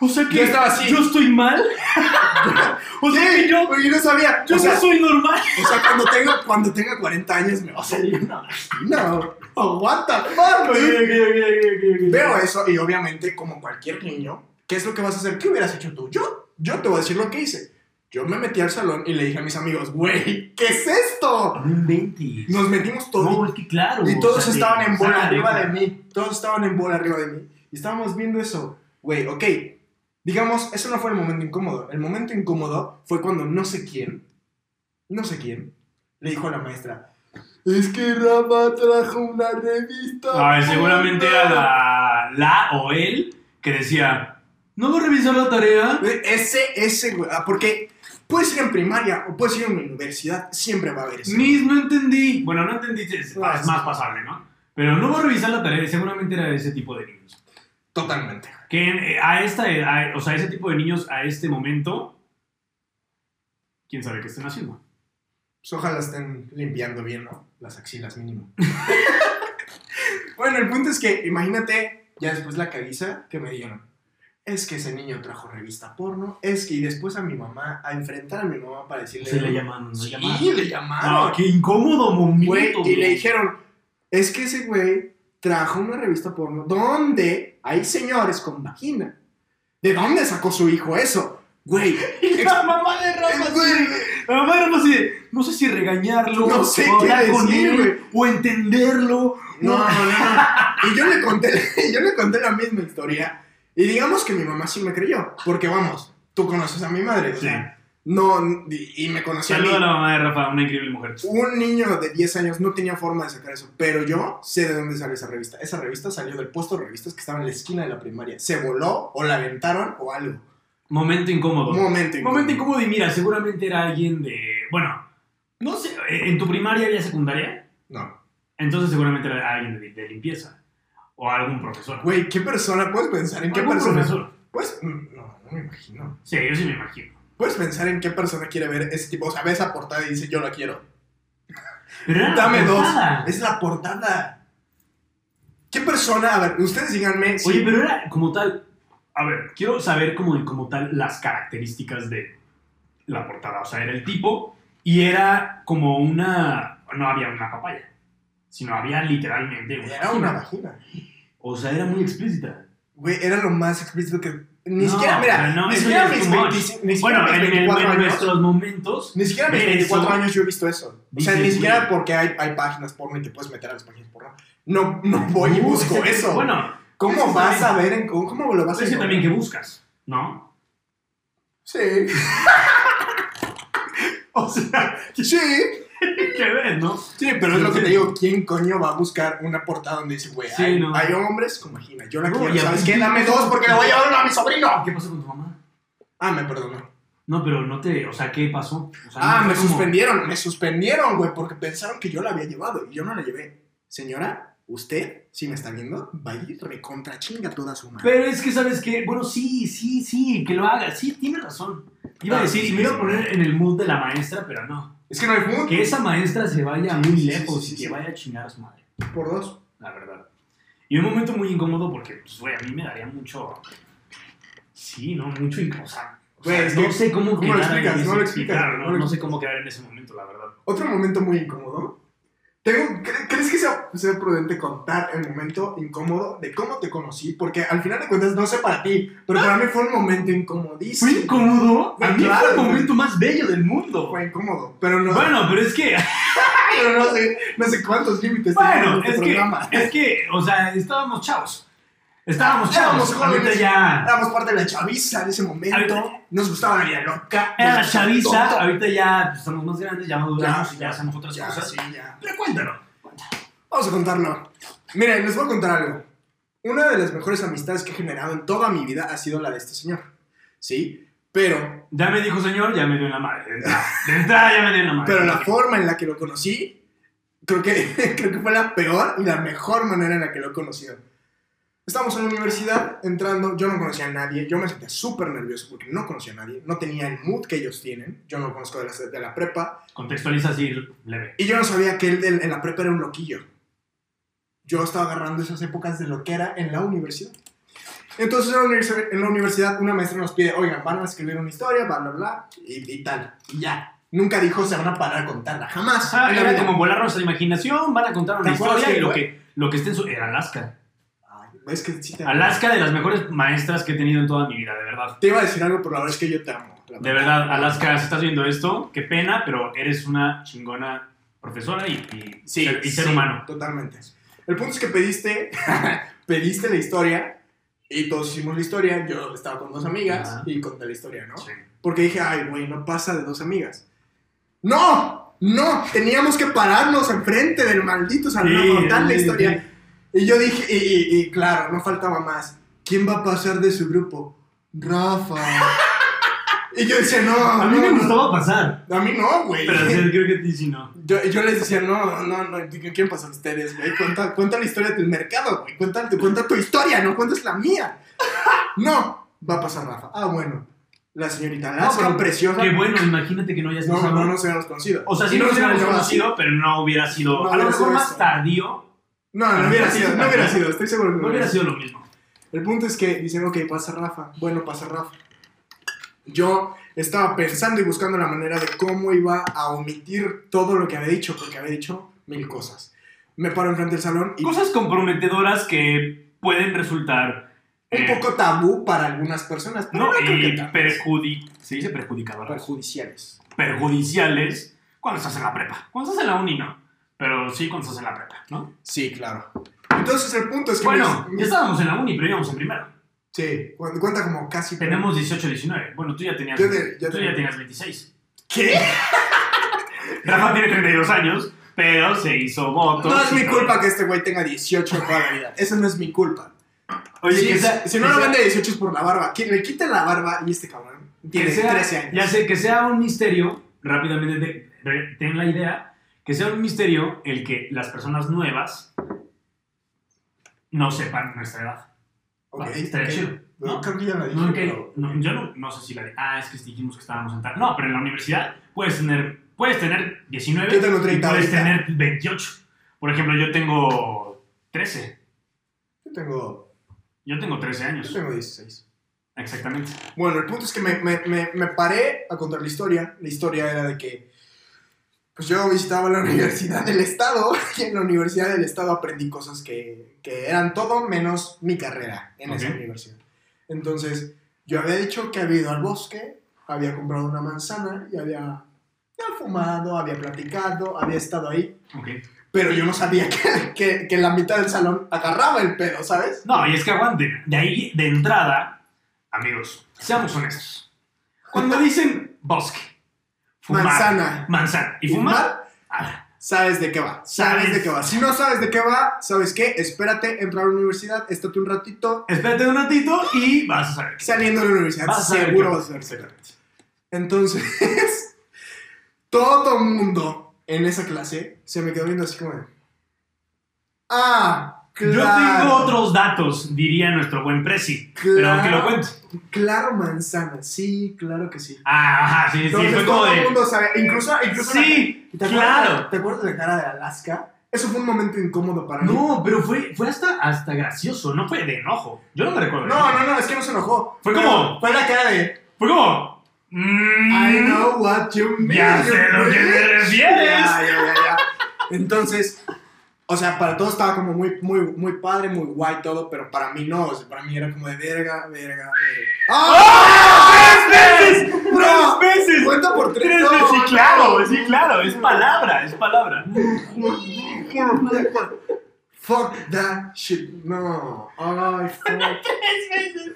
O sea que
Yo estaba así.
yo estoy mal. *laughs* o sea que yo,
Güey, yo no sabía.
yo
o, sea,
no soy normal.
o sea, cuando tenga, cuando tenga 40 años me va a salir una vagina. Oh, what the fuck, güey? Veo eso y obviamente, como cualquier niño, ¿qué es lo que vas a hacer? ¿Qué hubieras hecho tú? Yo, yo te voy a decir lo que hice. Yo me metí al salón y le dije a mis amigos, güey, ¿qué es esto?
No inventes.
Nos metimos todos
No, es que claro.
y
o
todos
sea,
estaban en bola arriba de mí. Todos estaban en bola arriba de mí. Y estábamos viendo eso. Güey, ok. Digamos, eso no fue el momento incómodo. El momento incómodo fue cuando no sé quién, no sé quién, le dijo a la maestra, es que Rafa trajo una revista.
Ay, seguramente era la, la o él que decía: ¿No voy a revisar la tarea?
Ese, ese, güey. ah, Porque puedes ir en primaria o puedes ir en universidad, siempre va a haber ese.
Mis, no entendí. Bueno, no entendí, es,
Ah,
es
sí.
más pasable, ¿no? Pero no voy a revisar la tarea, seguramente era de ese tipo de niños.
Totalmente.
Que eh, a esta edad, o sea, ese tipo de niños a este momento, quién sabe qué estén haciendo.
Pues ojalá estén limpiando bien, ¿no? Las axilas mínimo. *laughs* bueno, el punto es que, imagínate, ya después la caguiza que me dieron. Es que ese niño trajo revista porno. Es que, y después a mi mamá, a enfrentar a mi mamá para decirle.
Se le llamaron, ¿no?
Sí,
llamaron.
le llamaron.
No, qué incómodo momento.
Güey, y
güey.
le dijeron, es que ese güey trajo una revista porno donde hay señores con vagina. ¿De dónde sacó su hijo eso? Güey, *laughs*
Y la mamá de Rafa,
güey,
sí. La mamá de Rafa así no sé si regañarlo,
No sé
o
qué
hablar con
decir,
él,
güey.
o entenderlo.
No, no, no. *laughs* Y yo le conté, *laughs* yo le conté la misma historia. Y digamos que mi mamá sí me creyó. Porque vamos, tú conoces a mi madre. O
Sí.
sea, no, y, y me conocía.
Saluda a la mamá de Rafa, una increíble mujer.
Un niño de 10 años no tenía forma de sacar eso. Pero yo sé de dónde salió esa revista. Esa revista salió del puesto de revistas que estaba en la esquina de la primaria. Se voló o la aventaron o algo.
Momento incómodo.
Momento.
Momento incómodo y mira, seguramente era alguien de... Bueno, no sé, eh, ¿en tu primaria había secundaria?
No.
Entonces seguramente era alguien de, de limpieza. O algún profesor.
Güey, ¿qué persona? ¿Puedes pensar en qué
¿Algún
persona?
profesor?
Pues, mm, no, no me imagino.
Sí, yo sí me imagino.
¿Puedes pensar en qué persona quiere ver ese tipo? O sea, ve esa portada y dice, yo la quiero. *laughs*
Pero
Dame dos. Es la portada. ¿Qué persona? A ver, ustedes díganme. si-
Oye, pero era como tal... A ver, quiero saber como, como tal las características de la portada. O sea, era el tipo Y era como una. No había una papaya, sino había literalmente una.
Era una vagina.
O sea, era muy explícita.
Güey, era lo más explícito que. Ni
No,
siquiera, mira,
no,
ni siquiera mis
too much.
25 ni siquiera
Bueno,
mis
en, en-
24
en
años.
nuestros momentos.
Ni siquiera mis
ver
24
eso,
años yo he visto eso. O sea, ni siquiera
güey.
porque hay, hay páginas porno y te puedes meter a las páginas porno. No, no voy y
Uh,
busco eso.
Bueno,
¿Cómo
eso
vas
también.
a ver en cómo, cómo lo vas a
es
encontrar?
también que buscas, ¿no?
Sí. *laughs* o sea, sí. *laughs*
¿Qué ves, no?
Sí, pero es lo que te digo. ¿Quién coño va a buscar una portada donde dice, güey,
Sí,
hay,
no.
hay hombres con vagina? Yo la
No,
quiero, ¿sabes qué? Dame dos porque le voy a llevar uno a mi sobrino.
¿Qué pasó con tu mamá?
Ah, me perdonó.
No, pero no te. O sea, ¿qué pasó? O sea,
Ah,
no
me
como-
suspendieron, me suspendieron, güey, porque pensaron que yo la había llevado y yo no la llevé. Señora, usted, si me está viendo, va a ir recontra chinga toda su madre.
Pero es que, ¿sabes qué? Bueno, sí, sí, sí, que lo haga. Sí, tiene razón. Iba a
Ah,
decir,
sí,
y me iba a poner en el mood de la maestra, pero no.
Es que no hay mood.
Que esa maestra se vaya muy lejos y que vaya a chingar a su madre.
Por dos.
La verdad. Y un momento muy incómodo porque, pues, güey, a mí me daría mucho. Sí, ¿no? Mucho. inc- O sea, o
Güey,
sea,
es
no sé cómo,
¿cómo lo
quedar
explicas?
en
No lo explicas, no lo
no sé
explicas.
cómo quedar en ese momento, la verdad.
Otro momento muy incómodo. Tengo, cre- ¿Crees que sea, sea prudente contar el momento incómodo de cómo te conocí? Porque al final de cuentas, no sé para ti, pero para mí fue un momento incomodísimo.
¿Fue incómodo? A
Güey,
mí
claro,
fue el momento más bello del mundo.
Fue incómodo, pero no,
Bueno, pero es que. *laughs*
pero no sé, no sé cuántos límites
Bueno,
en
es
este
que, es que, o sea, estábamos chavos. Estábamos chavos. Ahorita ya.
Éramos parte de la chaviza de ese momento.
Ahorita-
Nos gustaba la vida loca.
Era la chaviza.
todo.
Ahorita ya pues, estamos más grandes, ya maduramos
Ya,
y ya hacemos otras
Ya,
cosas.
sí, ya.
Pero cuéntalo.
Vamos a contarlo. Miren, les voy a contar algo. Una de las mejores amistades que he generado en toda mi vida ha sido la de este señor. ¿Sí? Pero,
Ya me dijo señor, ya me dio en la madre. De entrada, de entrada ya me dio en la madre.
pero la forma en la que lo conocí, creo que, *laughs* creo que fue la peor y la mejor manera en la que lo he conocido. Estábamos en la universidad entrando, yo no conocía a nadie, yo me sentía súper nervioso porque no conocía a nadie, no tenía el mood que ellos tienen, yo no lo conozco de la, de la prepa,
Contextualiza así leve.
Y yo no sabía que él en la prepa era un loquillo. Yo estaba agarrando esas épocas de lo que era en la universidad. Entonces en la, universidad una maestra nos pide, oigan, van a escribir una historia, bla, bla, bla, y, y tal. Y ya. Nunca dijo se van a parar a contarla, jamás. La
era como volarnos la imaginación, van a contar una
¿Te acuerdas
historia y lo que, lo que esté en su... Era Alaska.
Ay, es que sí te
Alaska de las mejores maestras que he tenido en toda mi vida, de verdad.
Te iba a decir algo, pero la verdad es que yo te amo.
De verdad, Alaska, si estás viendo esto, qué pena, pero eres una chingona profesora y, y
Sí,
ser, y ser
sí,
humano.
Totalmente. El punto es que pediste, *laughs* pediste la historia y todos hicimos la historia. Yo estaba con dos amigas
Ajá.
y conté la historia, ¿no?
Sí.
Porque dije, ay, güey, no pasa de dos amigas. ¡No! ¡No! Teníamos que pararnos enfrente del maldito salón a contar la historia. Y yo dije, y, y- y claro, no faltaba más. ¿Quién va a pasar de su grupo? Rafa. y yo decía, no.
A mí
no,
me
no.
gustaba pasar,
A mí no, güey.
pero sí, creo que a ti sí no.
Yo, yo les decía, no, no, no, ¿qué quieren pasar ustedes, güey? Cuenta, cuenta la historia del mercado, güey. Cuenta, cuenta tu historia, no cuentes la mía. No, va a pasar Rafa. Ah, bueno. La señorita Alaska,
pero
preciosa.
Qué bueno, imagínate que no hayas
No,
pasado.
no, no nos habíamos conocido.
O sea, sí
Y
nos
no
hubiéramos conocido, pero no hubiera sido.
No
a lo mejor más tardío,
No, no, no hubiera sido, no hubiera sido, estoy seguro que
no hubiera sido lo mismo.
El punto es que dicen, ok, pasa Rafa. Bueno, pasa Rafa. Yo estaba pensando y buscando la manera de cómo iba a omitir todo lo que había dicho, porque había dicho mil cosas. Me paro enfrente del salón y
Cosas comprometedoras que pueden resultar.
un
eh,
poco tabú para algunas personas, pero
No,
no, creo que
perjudi se dice perjudicadoras.
perjudiciales.
perjudiciales cuando estás en la prepa. Cuando estás en la uni, no. Pero sí cuando estás en la prepa, ¿no?
Sí, claro. Entonces el punto es que...
Bueno,
mis-
ya estábamos en la uni, pero íbamos en primero.
Sí, cu- cuenta como casi...
Tenemos 18, 19. Bueno, tú ya tenías,
Yo de- yo
tú
de-
ya tenías 26.
¿Qué? *laughs*
Rafa tiene 32 años, pero se hizo voto.
No es mi culpa que este güey tenga 18 toda la vida. Eso no es mi culpa.
Oye,
Sí,
que sea,
si no
que
lo
sea-
ven de 18 es por la barba. Que le quiten la barba y este cabrón tiene
sea-
13 años.
Ya sé, que sea un misterio, rápidamente ten la idea, que sea un misterio el que las personas nuevas no sepan nuestra edad.
Ok,
estaría
ok.
chido,
No,
¿no?
creo que ya la dije.
No, que-
pero-
no, yo no, no sé si la... Ah, es que dijimos que estábamos en tal... No, pero en la universidad puedes tener, puedes tener 19
Yo tengo 30
y puedes
ahorita.
tener 28. Por ejemplo, yo tengo 13.
Yo tengo,
Yo tengo 13
yo
años.
tengo 16.
Exactamente.
Bueno, el punto es que me, me, me, me paré a contar la historia. La historia era de que pues yo visitaba la *laughs* Universidad del Estado y en la Universidad del Estado aprendí cosas que, que eran todo menos mi carrera en esa universidad. Entonces, yo había dicho que había ido al bosque, había comprado una manzana y había, había fumado, había platicado, había estado ahí. Pero yo no sabía *laughs* que, que, que la mitad del salón agarraba el pedo, ¿sabes?
No, y es que aguanten. De ahí, de entrada, amigos, seamos honestos. Cuando dicen bosque, fumar,
Manzana.
manzana y
¿Y
fumar,
fumar?
ah,
Sabes de qué va, sabes
Sabes.
de qué va. Si no sabes de qué va, ¿sabes qué? Espérate, entra a la universidad, estate un ratito.
espérate un ratito y vas a saber.
Saliendo de la universidad,
Vas
seguro vas a saber exactamente. Entonces, *laughs* todo el mundo en esa clase se me quedó viendo así como de... Ah, claro.
Yo tengo otros datos, diría nuestro buen Prezi. Pero
Claro.
que lo cuente.
Claro, manzana, sí, claro que sí.
Ah, ajá, sí, sí, fue
todo el
de.
mundo sabe, incluso... incluso
Sí,
¿Te acuerdas,
claro.
¿Te acuerdas de la cara de Alaska? Eso fue un momento incómodo para mí.
No, pero fue, fue hasta, hasta gracioso, no fue de enojo. Yo no me recuerdo.
No, no, no, es que no se enojó.
Fue como-
Fue la cara de.
Fue como. mm,
I know what you mean.
Ya sé lo que te refieres.
Ya, ya, ya, ya. Entonces, o sea, para todos estaba como muy, muy, muy padre, muy guay todo, pero para mí no. O sea, para mí era como de verga, verga, verga.
¡Ah! ¡Tres veces! ¡Tres veces!
Cuenta por tres.
¡Tres veces! Sí, claro, sí, claro. Es palabra, es palabra.
Fuck that shit. No. Ay, fuck. *laughs*
¡Tres veces!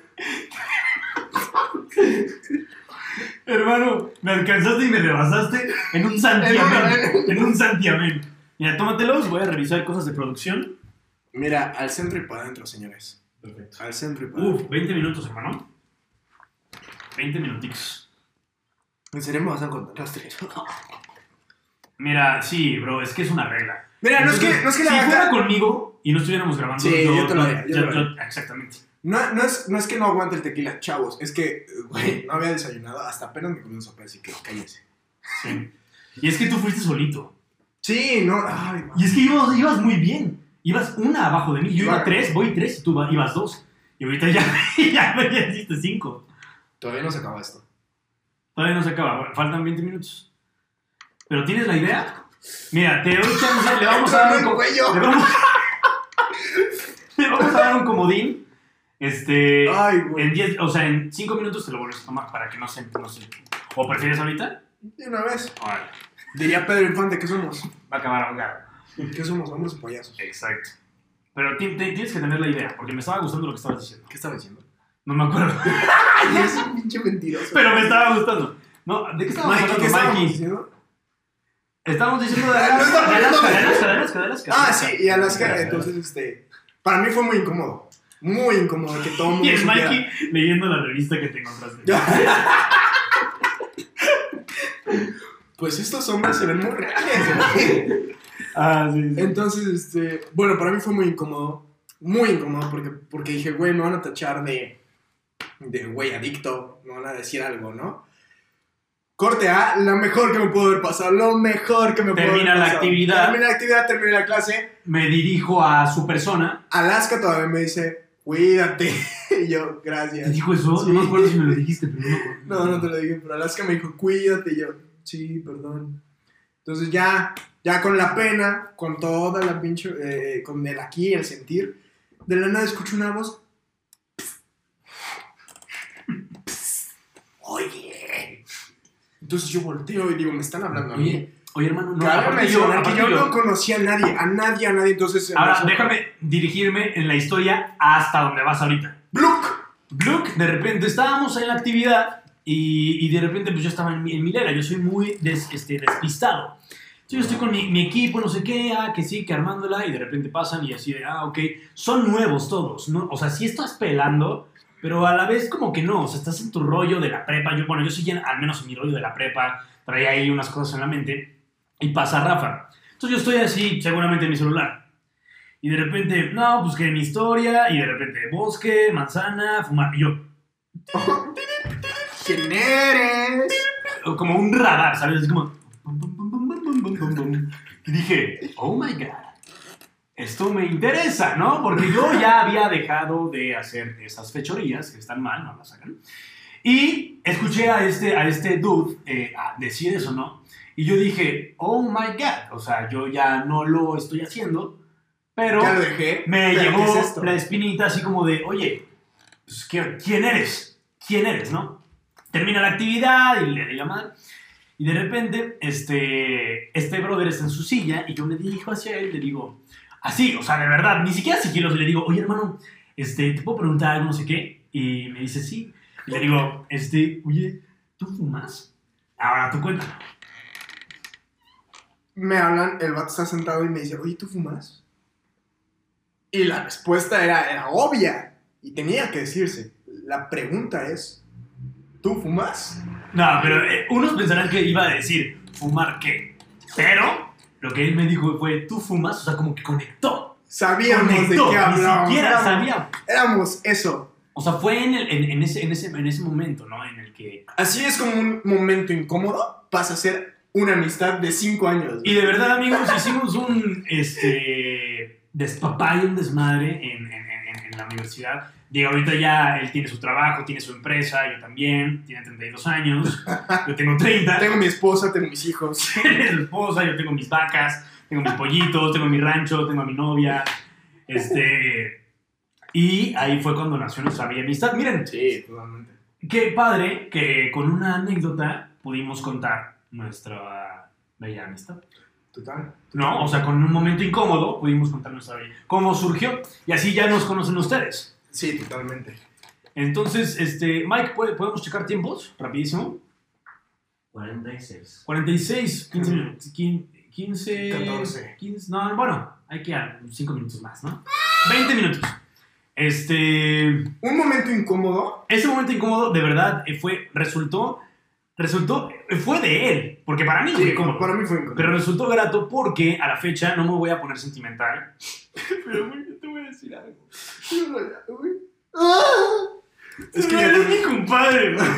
Hermano, me alcanzaste y me rebasaste en un santiamén. En un santiamén. Mira, tómatelos, voy a revisar cosas de producción.
Mira, al centro y para adentro, señores.
Perfecto.
Al centro y para adentro.
Uf, 20 minutos, hermano. 20 minutitos.
¿En serio me vas a contar los tres? *laughs*
Mira, sí, bro, es que es una regla.
Mira, no es que, no es que
si
la
fuera
haga-
conmigo y no estuviéramos grabando,
Sí, yo te lo haría, yo
exactamente.
No, no, es, no es que no aguante el tequila, chavos. Es que, güey, no había desayunado. Hasta apenas me comí un sopa, así que cállese.
Sí. Y es que tú fuiste solito.
Sí, no. Ay.
Y es que ibas, ibas muy bien. Ibas una abajo de mí. Yo iba tres, voy tres y tú ibas dos. Y ahorita ya, *laughs* ya, ya hiciste cinco.
Todavía no se acaba esto.
Todavía no se acaba. Bueno, faltan 20 minutos. ¿Pero tienes la idea? Mira, te doy chance. Le vamos a dar un,
cuello.
le vamos, *laughs* le vamos a dar un comodín. Este.
Ay, güey.
En 10, o sea, en 5 minutos te lo vuelves a tomar para que no se, no se. ¿O prefieres ahorita?
De una vez.
Órale,
Diría Pedro Infante, ¿qué somos?
va a acabar ahogado.
¿Qué somos? Hombres payasos.
Exacto. Pero ti- ti- tienes que tener la idea, porque me estaba gustando lo que estabas diciendo.
¿Qué estaba diciendo?
No me acuerdo, *laughs*
Ay, es un pinche mentiroso.
pero me estaba gustando. No, ¿de qué estábamos
Mikey, ¿qué
hablando,
estábamos
Mikey?
diciendo?
Estábamos diciendo de *laughs*
No
Alaska,
estamos
de Alaska, de
hablando de-
Alaska, de Alaska, de Alaska.
Ah, sí, y Alaska,
Alaska.
entonces, este. Para mí fue muy incómodo. Muy incómodo que todo el mundo.
Y el
supiera.
Mikey leyendo la revista que te encontraste. *laughs*
Pues estos hombres se ven muy reales, güey. *laughs*
Ah, sí, sí.
Entonces, este, bueno, para mí fue muy incómodo, muy incómodo porque, porque dije, güey, me van a tachar de, de güey adicto, me van a decir algo, ¿no? Corte A, la mejor que me pudo haber pasado, lo mejor que me pudo
Termina
haber
la
pasado.
actividad.
Termina la actividad, termina la clase.
Me dirijo a su persona.
Alaska todavía me dice, cuídate. *laughs* y yo,
¿Te
gracias.
dijo eso?
Sí.
No me acuerdo si me lo dijiste, pero no.
No, no te lo dije, pero Alaska me dijo, cuídate. Y yo, sí, perdón. Entonces ya, ya con la pena, con toda la pinche, eh, con el aquí, el sentir, de la nada escucho una voz. Oye. Entonces yo volteo y digo, me están hablando a mí.
Oye, hermano, no.
Cabe
aparte
mencionar que
aparte
yo no conocía a nadie, a nadie, a nadie, entonces...
Ahora, déjame dirigirme en la historia hasta donde vas ahorita.
¡Bluc!
Gluck, de repente estábamos en la actividad y, y de repente pues yo estaba en mi, en mi hilera, yo soy muy des- este, despistado. Entonces, yo estoy con mi, mi equipo, no sé qué, ah, que sí, que armándola y de repente pasan y así ah, ok, son nuevos todos, ¿no? O sea, sí estás pelando, pero a la vez como que no, o sea, estás en tu rollo de la prepa, yo, bueno, yo en- al menos en mi rollo de la prepa, traía ahí unas cosas en la mente y pasa Rafa. Entonces yo estoy así, seguramente en mi celular. Y de repente, no, pues que mi historia, y de repente bosque, manzana, fumar. Y yo, *laughs*
¿Quién eres?
como un radar, ¿sabes? Así como. Y dije, oh my god, esto me interesa, ¿no? Porque yo ya había dejado de hacer esas fechorías que están mal, no las hagan. Y escuché a este, a este dude eh, decir eso, ¿no? Y yo dije, oh my god, o sea, yo ya no lo estoy haciendo, pero
Ya lo dejé.
me
pero
llegó
¿qué es
la espinita así como de, oye, pues, ¿qué- ¿quién eres? ¿Quién eres, no? Termina la actividad y le madre. Y de repente, este, este brother está en su silla y yo me dirijo hacia él le digo, así, o sea, de verdad, ni siquiera sigilos, le digo, oye, hermano, este, ¿te puedo preguntar algo, no sé qué? Y me dice, sí. Y le digo, este, oye, ¿tú fumas? Ahora tú cuéntame.
Me hablan, el vato está sentado y me dice, oye, ¿tú fumas? Y la respuesta era, era obvia y tenía que decirse. La pregunta es, ¿tú fumas?
No, pero eh, unos pensarán que iba a decir, ¿fumar qué? Pero lo que él me dijo fue, ¿tú fumas? O sea, como que conectó.
Sabíamos
conectó,
de qué hablábamos.
Ni siquiera
éramos,
sabíamos.
éramos eso.
O sea, fue en, el- en, en ese, en, ese, en ese momento, ¿no? En el que...
Así es como un momento incómodo pasa a ser una amistad de cinco años.
Y de verdad, amigos, hicimos un este, despapay, un desmadre en- en la universidad. Digo, ahorita ya él tiene su trabajo, tiene su empresa, yo también, tiene 32 años, *laughs* yo tengo 30.
Tengo mi esposa, tengo mis hijos. *laughs*
Su esposa, yo tengo mis vacas, tengo mis pollitos, tengo mi rancho, tengo a mi novia. Este. Y ahí fue cuando nació nuestra bella amistad. Miren,
Sí, totalmente.
qué padre que con una anécdota pudimos contar nuestra bella amistad.
Total.
¿No? O sea, con un momento incómodo pudimos contar nuestra bella. ¿Cómo surgió? Y así ya nos conocen ustedes.
Sí, totalmente.
Entonces, este, Mike, ¿puede- ¿podemos checar tiempos? Rapidísimo.
46.
46, 15 minutos. 15,
14.
15, no, bueno, hay que dar 5 minutos más, ¿no? 20 minutos. Este,
Un momento incómodo.
ese momento incómodo, de verdad, eh, fue, resultó, resultó, eh, fue de él, porque para mí fue
Sí,
incómodo.
para mí fue incómodo.
Pero resultó grato porque a la fecha no me voy a poner sentimental. *laughs* Pero, güey, yo te voy a decir algo.
Es que ya
bro es mi compadre, güey.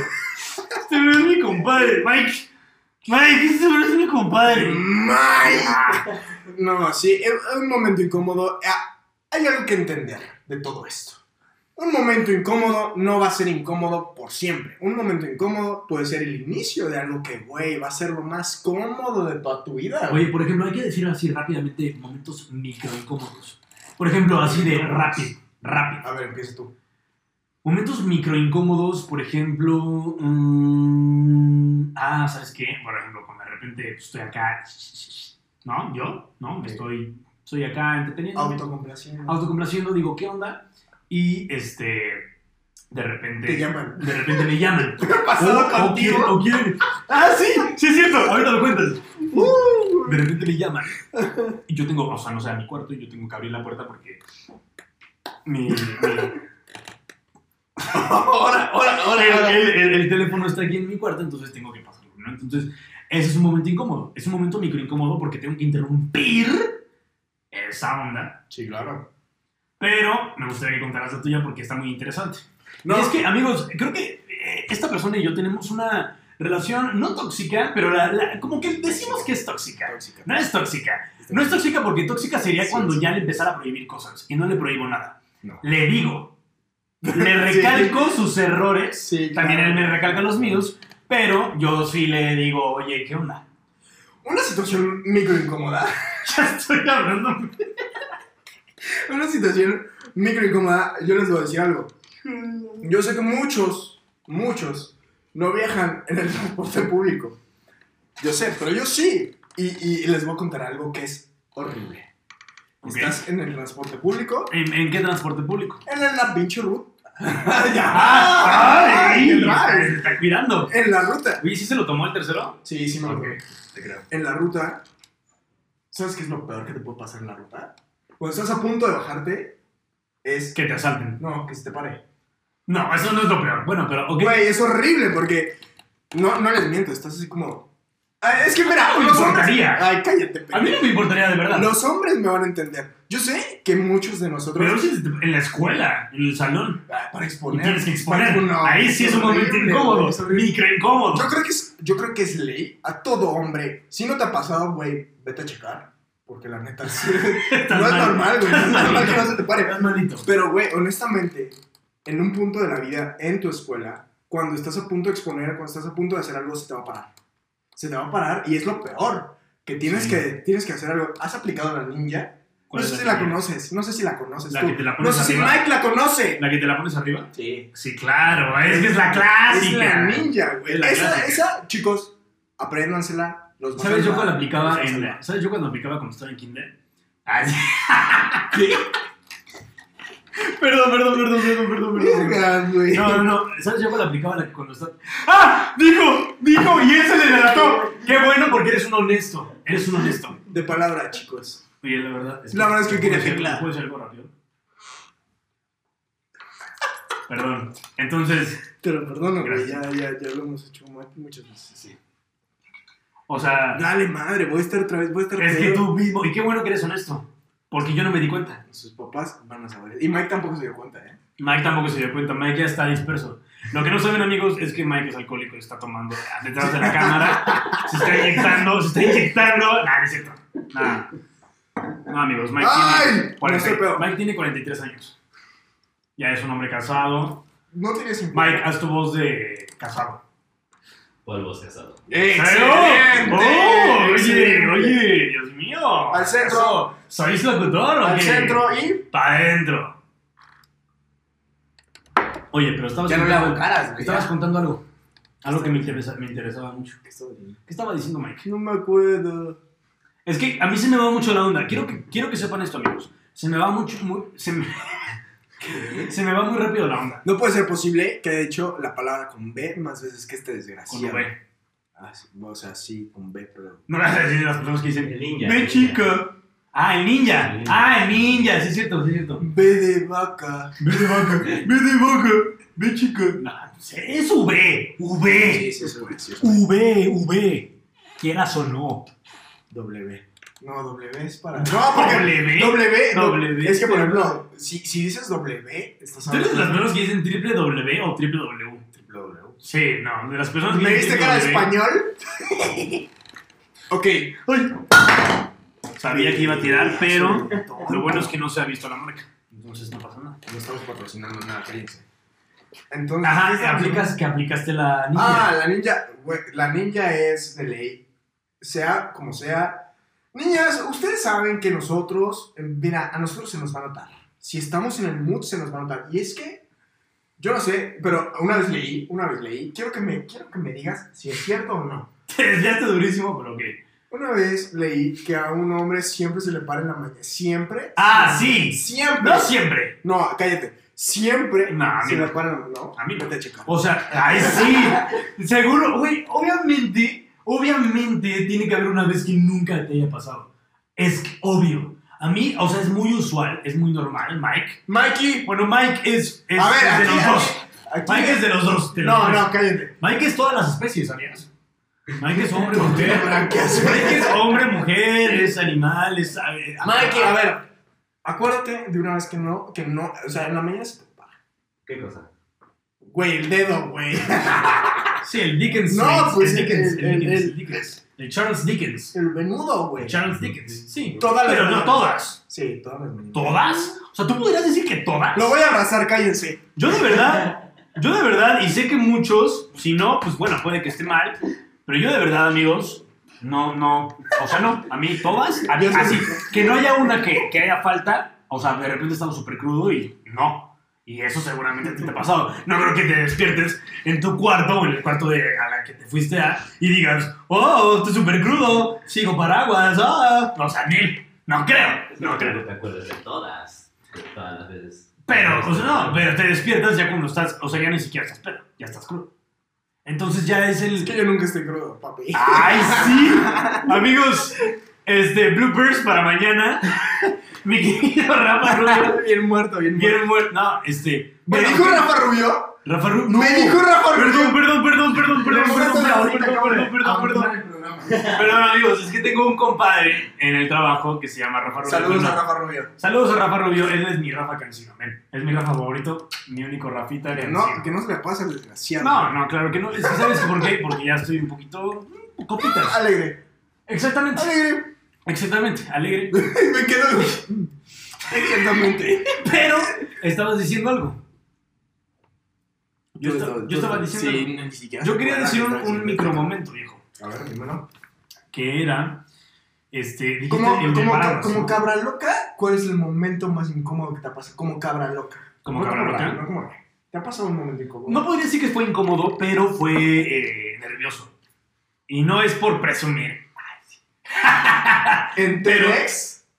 Este es mi compadre. Mike, Mike, este es mi compadre.
Mike. No, sí, es es un momento incómodo. Ah, Hay algo que entender de todo esto. Un momento incómodo no va a ser incómodo por siempre. Un momento incómodo puede ser el inicio de algo que, güey, va a ser lo más cómodo de toda tu vida.
Oye, por ejemplo, hay que decir así rápidamente momentos micro incómodos. Por ejemplo, así de rápido, rápido.
A ver, empieza tú.
Momentos micro incómodos, por ejemplo. mm, ah, ¿sabes qué? Por ejemplo, cuando de repente estoy acá. ¿No? ¿Yo? ¿No? Me estoy, estoy acá entreteniendo.
Autocomplaciendo.
autocomplaciendo, digo, ¿qué onda? Y este. De repente.
Te llaman.
De repente me llaman. *laughs*
¿Qué ha pasado
O- quieren- o quieren- Ah, sí, sí es cierto. Ahorita lo cuentas.
Uh,
De repente me llaman. Y yo tengo, o sea, no sé, a mi cuarto y yo tengo que abrir la puerta porque. Mi. mi- *laughs*
ahora, ahora, ahora.
el,
ahora.
el- el- el teléfono está aquí en mi cuarto, entonces tengo que pasarlo, ¿no? Entonces, ese es un momento incómodo. Es un momento micro incómodo porque tengo que interrumpir esa onda.
Sí, claro.
Pero me gustaría que contaras la tuya porque está muy interesante.
No,
Y es que, amigos, creo que eh, esta persona y yo tenemos una relación no tóxica, pero la- la- como que decimos que es tóxica.
Tóxica.
No es tóxica. No es tóxica porque tóxica sería
Sí,
cuando
sí.
ya le empezara a prohibir cosas. Y no le prohíbo nada.
No.
Le digo. *laughs* Le recalco sus errores.
Sí,
También él me recalca los míos. Pero yo sí le digo, oye, ¿qué onda?
Una situación micro incómoda. *laughs*
Ya estoy hablando. *laughs*
Una situación micro incómoda. Yo les voy a decir algo. Yo sé que muchos, muchos no viajan en el transporte público. Yo sé, pero yo sí. Y, y les voy a contar algo que es horrible.
Ok.
Estás en el transporte público,
¿En, en qué transporte público?
en la pinche ruta. *laughs* ya.
¡Ah! ¡Ay!
el drive.
Se está cuidando.
En la ruta.
Oye, ¿sí se lo tomó el tercero?
Sí, sí, me
Ok.
acuerdo.
Te creo.
En la ruta. ¿Sabes qué es lo peor que te puede pasar en la ruta? Cuando estás a punto de bajarte, es.
Que te asalten.
No, que se te pare.
No, eso no es lo peor. Bueno, pero, ¿ok?
Güey, es horrible porque. No, no les miento, estás así como. Ah, es que mira,
No me
los hombres.
importaría.
Ay, cállate,
A mí
pendejo.
no me importaría de verdad.
Los hombres me van a entender. Yo sé que muchos de nosotros.
Pero si en la escuela, en el salón.
Ah, para
Y
exponer.
tienes que exponer.
No,
Ahí sí es un momento incómodo. Micro incómodo.
Yo creo, que es, yo creo que es ley a todo hombre. Si no te ha pasado, güey, vete a checar. Porque la neta, *laughs* sí, no es
mal.
normal, güey. No es normal que no se te pare.
Estás malito.
Pero, güey, honestamente, en un punto de la vida, en tu escuela, cuando estás a punto de exponer, cuando estás a punto de hacer algo, se te va a parar. se te va a parar y es lo peor. Que tienes,
Sí.
que tienes que hacer algo. ¿Has aplicado la ninja? No
¿Cuál
sé
es
si
la
conoces. No sé si la conoces.
¿La
tú.
que te la
no
pones
sé si
arriba?
Mike la conoce.
¿La que te la pones arriba?
Sí.
Sí, claro, es que es la
Es
clásica.
la ninja, güey.
Es la
Esa, esa, chicos, apréndansela. Los
¿Sabes yo cuando aplicaba en. ¿Sabes yo cuando aplicaba cuando estaba en kinder? Ay, sí. *laughs* perdón, perdón, perdón, perdón, perdón, perdón.
Vergas, güey.
No, no, no. ¿Sabes yo cuando aplicaba la cuando estaba. ¡Ah! Dijo, dijo, y él se le delató. Qué bueno porque eres un honesto. Eres un honesto.
De palabra, chicos.
Oye, la verdad.
La verdad es que quería
¿puedo decir-
tecla.
¿Puedo decir algo rápido? Perdón. Entonces,
Te lo perdono, güey. Ya, ya, ya lo hemos hecho mu- muchas veces. Sí.
O sea,
Dale, madre, voy a estar otra vez, voy a estar
es que tú mismo. Y qué bueno que eres honesto. Porque yo no me di cuenta.
Sus papás van a saber. Y Mike tampoco se dio cuenta, ¿eh?
Mike tampoco se dio cuenta, Mike ya está disperso. Lo que no saben amigos es que Mike es alcohólico y está tomando detrás de la cámara, se está inyectando, se está inyectando. No es cierto. Nah. No amigos, Mike tiene,
No
40
estoy pedo.
Mike tiene 43 años. Ya es un hombre casado.
No tienes sentido.
Mike, haz tu voz de casado.
Polvos casado.
¡Excelente!
¡Oh! Oye,
Excelente.
oye, Dios mío.
Al centro.
¿Sois locutor o
Al
qué?
centro y...
Pa' adentro. Oye, pero estabas
Ya no le
contando-
hago caras, güey.
Estabas
ya.
contando algo. Algo que me, interesa- me interesaba mucho.
¿Qué estaba diciendo?
¿Qué estaba diciendo Mike?
No me acuerdo.
Es que a mí se me va mucho la onda. Quiero que, quiero que sepan esto, amigos. Se me va mucho, muy, se, me, *laughs* se me va muy rápido la onda.
No puede ser posible que haya dicho la palabra con B más veces que este desgraciado.
Con V.
Ah, sí, o sea, sí, con B, pero...
No a decir las personas que dicen.
El ninja. El
chica. Ah, el ninja.
El ninja.
Ah, el ninja. Sí, es cierto, sí, es cierto.
B de vaca.
Ve de vaca. Ve de vaca. Ve, chica. No, es V. V.
Sí, sí, es V, sí, es
V,
V.
V. Quieras o no.
W. No, W es para... No, porque...
W.
W. Es que, por ejemplo, si, si dices W, estás
¿Tú eres de las personas que dicen triple W o triple W?
W.
Sí, no, de las personas que
¿Me
dicen
viste
triple
cara de español? *laughs* ok.
Sabía que iba a tirar, pero lo bueno es que no se ha visto la marca. Entonces no pasa nada.
No estamos patrocinando nada, cállense. Entonces, ¿qué
Ajá,
estamos
aplicas, que aplicaste la ninja.
Ah, la ninja, güey, la ninja es de ley. Sea como sea. Niñas, ustedes saben que nosotros, eh, mira, a nosotros se nos va a notar. Si estamos en el mood, se nos va a notar. Y es que, yo no sé, pero una vez leí, una vez leí, quiero que me, quiero que me digas si es cierto o no. *laughs*
Te desviaste durísimo, pero ok.
Una vez leí que a un hombre siempre se le para en la mañana. Siempre.
Ah, sí.
Siempre.
No siempre.
No, cállate. Siempre
No, a mí
se
no.
le para en la No,
A mí no.
Vete a checar.
O sea, ay, sí. *laughs* Seguro, güey, obviamente, obviamente tiene que haber una vez que nunca te haya pasado. Es obvio. A mí, o sea, es muy usual, es muy normal, Mike.
Mikey.
Bueno, Mike es, es,
A ver,
es de
aquí-
los dos.
aquí-
Mike es de los dos. de los
No, no, cállate.
Mike es todas las especies, ¿sabías? Mike es hombre, *laughs* mujer. Mike es hombre, mujer, es animal, es... eh,
Mikey, a ver, acuérdate de una vez que no, que no, o sea, en la mañana se te para.
¿Qué cosa?
Güey, el dedo, güey. *laughs*
Sí, el Dickens.
No,
el-
pues,
el Dickens,
el-
Dickens,
el-
el Dickens. El Charles Dickens.
El venudo, güey.
Charles Dickens, sí.
Todas las
Pero no todas.
Sí, todas las.
¿Todas? O sea, ¿tú podrías decir que todas?
Lo voy a abrazar, cállense.
Yo de verdad, yo de verdad, y sé que muchos, si no, pues bueno, puede que esté mal, pero yo de verdad, amigos, no, no, o sea, no, a mí todas, a mí, así, que no haya una que, que haya falta, o sea, de repente estamos súper crudo y no. Y eso seguramente a ti te ha pasado. No creo que te despiertes en tu cuarto o en el cuarto de, a la que te fuiste a y digas, oh, estoy súper crudo, sigo paraguas, ah. O sea, Neil, no creo, no creo.
No te acuerdas de todas. De todas las veces.
Pero, o sea, no, pero te despiertas ya cuando estás, o sea, ya ni siquiera estás pedo, ya estás crudo. Entonces ya es el...
Es que yo nunca estoy crudo, papi.
¡Ay, sí! *laughs* Amigos, este, bloopers para mañana. *laughs* Mi querido Rafa Rubio.
bien muerto, bien muerto.
Bien muerto. No, este...
¿Me dijo. Rafa Rubio?
Rafa Rubio. No.
¿Me dijo Rafa Rubio?
Perdón, perdón, perdón, perdón, perdón, perdón, perdón, perdón, perdón, perdón, perdón. Perdón, amigos, es que tengo un compadre en el trabajo que se llama Rafa Rubio.
Saludos a Rafa Rubio.
Saludos a Rafa Rubio, él es mi Rafa Cancino, men. Es mi Rafa favorito, mi único Rafita
no, que no se le al desgraciado.
No, no, claro que no. Es que ¿sabes por qué? Porque ya estoy un poquito... Copitas. *laughs*
Alegre.
Exactamente.
Alegre.
Exactamente, alegre. *laughs*
Me quedo. Exactamente.
Pero estabas diciendo algo. Yo, estaba diciendo
Sí,
algo.
ni siquiera.
Yo quería decir un, un micromomento, viejo.
A ver, dímelo.
que era, este,
Como, como, como cabra loca, ¿cuál es el momento más incómodo que te ha pasado? Como cabra loca.
Como
No
cabra loca.
no como. ¿Te ha pasado un momento incómodo?
No podría decir que fue incómodo, pero fue eh, nervioso. Y no es por presumir. *laughs*
¿En?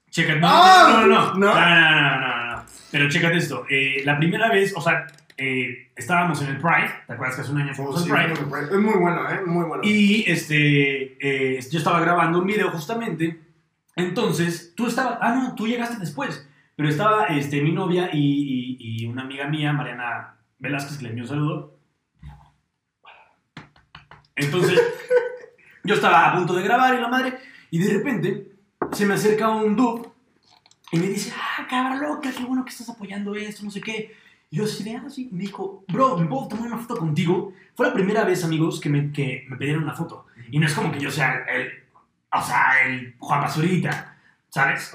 Chécate, no,
¡Ah!
no, no, no, no,
¿No?
no, no. Pero chécate esto. eh, la primera vez, o sea, eh, estábamos en el Pride. ¿Te acuerdas que hace un año fuimos
Sí,
al Pride?
es muy bueno, ¿eh? Muy bueno.
Y este, eh, yo estaba grabando un video justamente. Entonces, tú estabas. Ah, no, tú llegaste después. Pero estaba este, mi novia y, y- y una amiga mía, Mariana Velázquez, que le envió un saludo. Entonces, *laughs* yo estaba a punto de grabar y la madre. Y de repente, se me acerca un dude y me dice: Ah, cabra loca, qué bueno que estás apoyando esto, no sé qué. Y yo así de, ah, sí. Me dijo, bro, ¿me puedo tomar una foto contigo? Fue la primera vez, amigos, que me, que me pidieron una foto. Y no es como que yo sea el, o sea, el Juan Basurita, ¿sabes?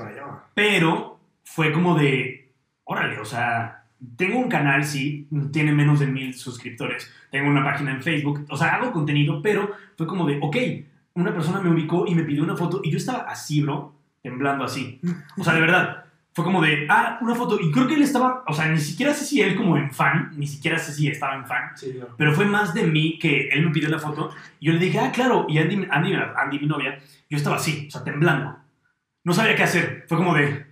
Pero fue como de, órale, o sea, tengo un canal, sí, tiene menos de mil suscriptores, tengo una página en Facebook, o sea, hago contenido, pero fue como de, ok, una persona me ubicó y me pidió una foto y yo estaba así, bro, temblando así. O sea, de verdad, fue como de, ah, una foto. Y creo que él estaba, o sea, ni siquiera sé si él como en fan, ni siquiera sé si estaba en fan,
Sí,
pero fue más de mí que él me pidió la foto y yo le dije, ah, claro, y Andy, Andy, Andy, mi novia, yo estaba así, o sea, temblando. No sabía qué hacer, fue como de,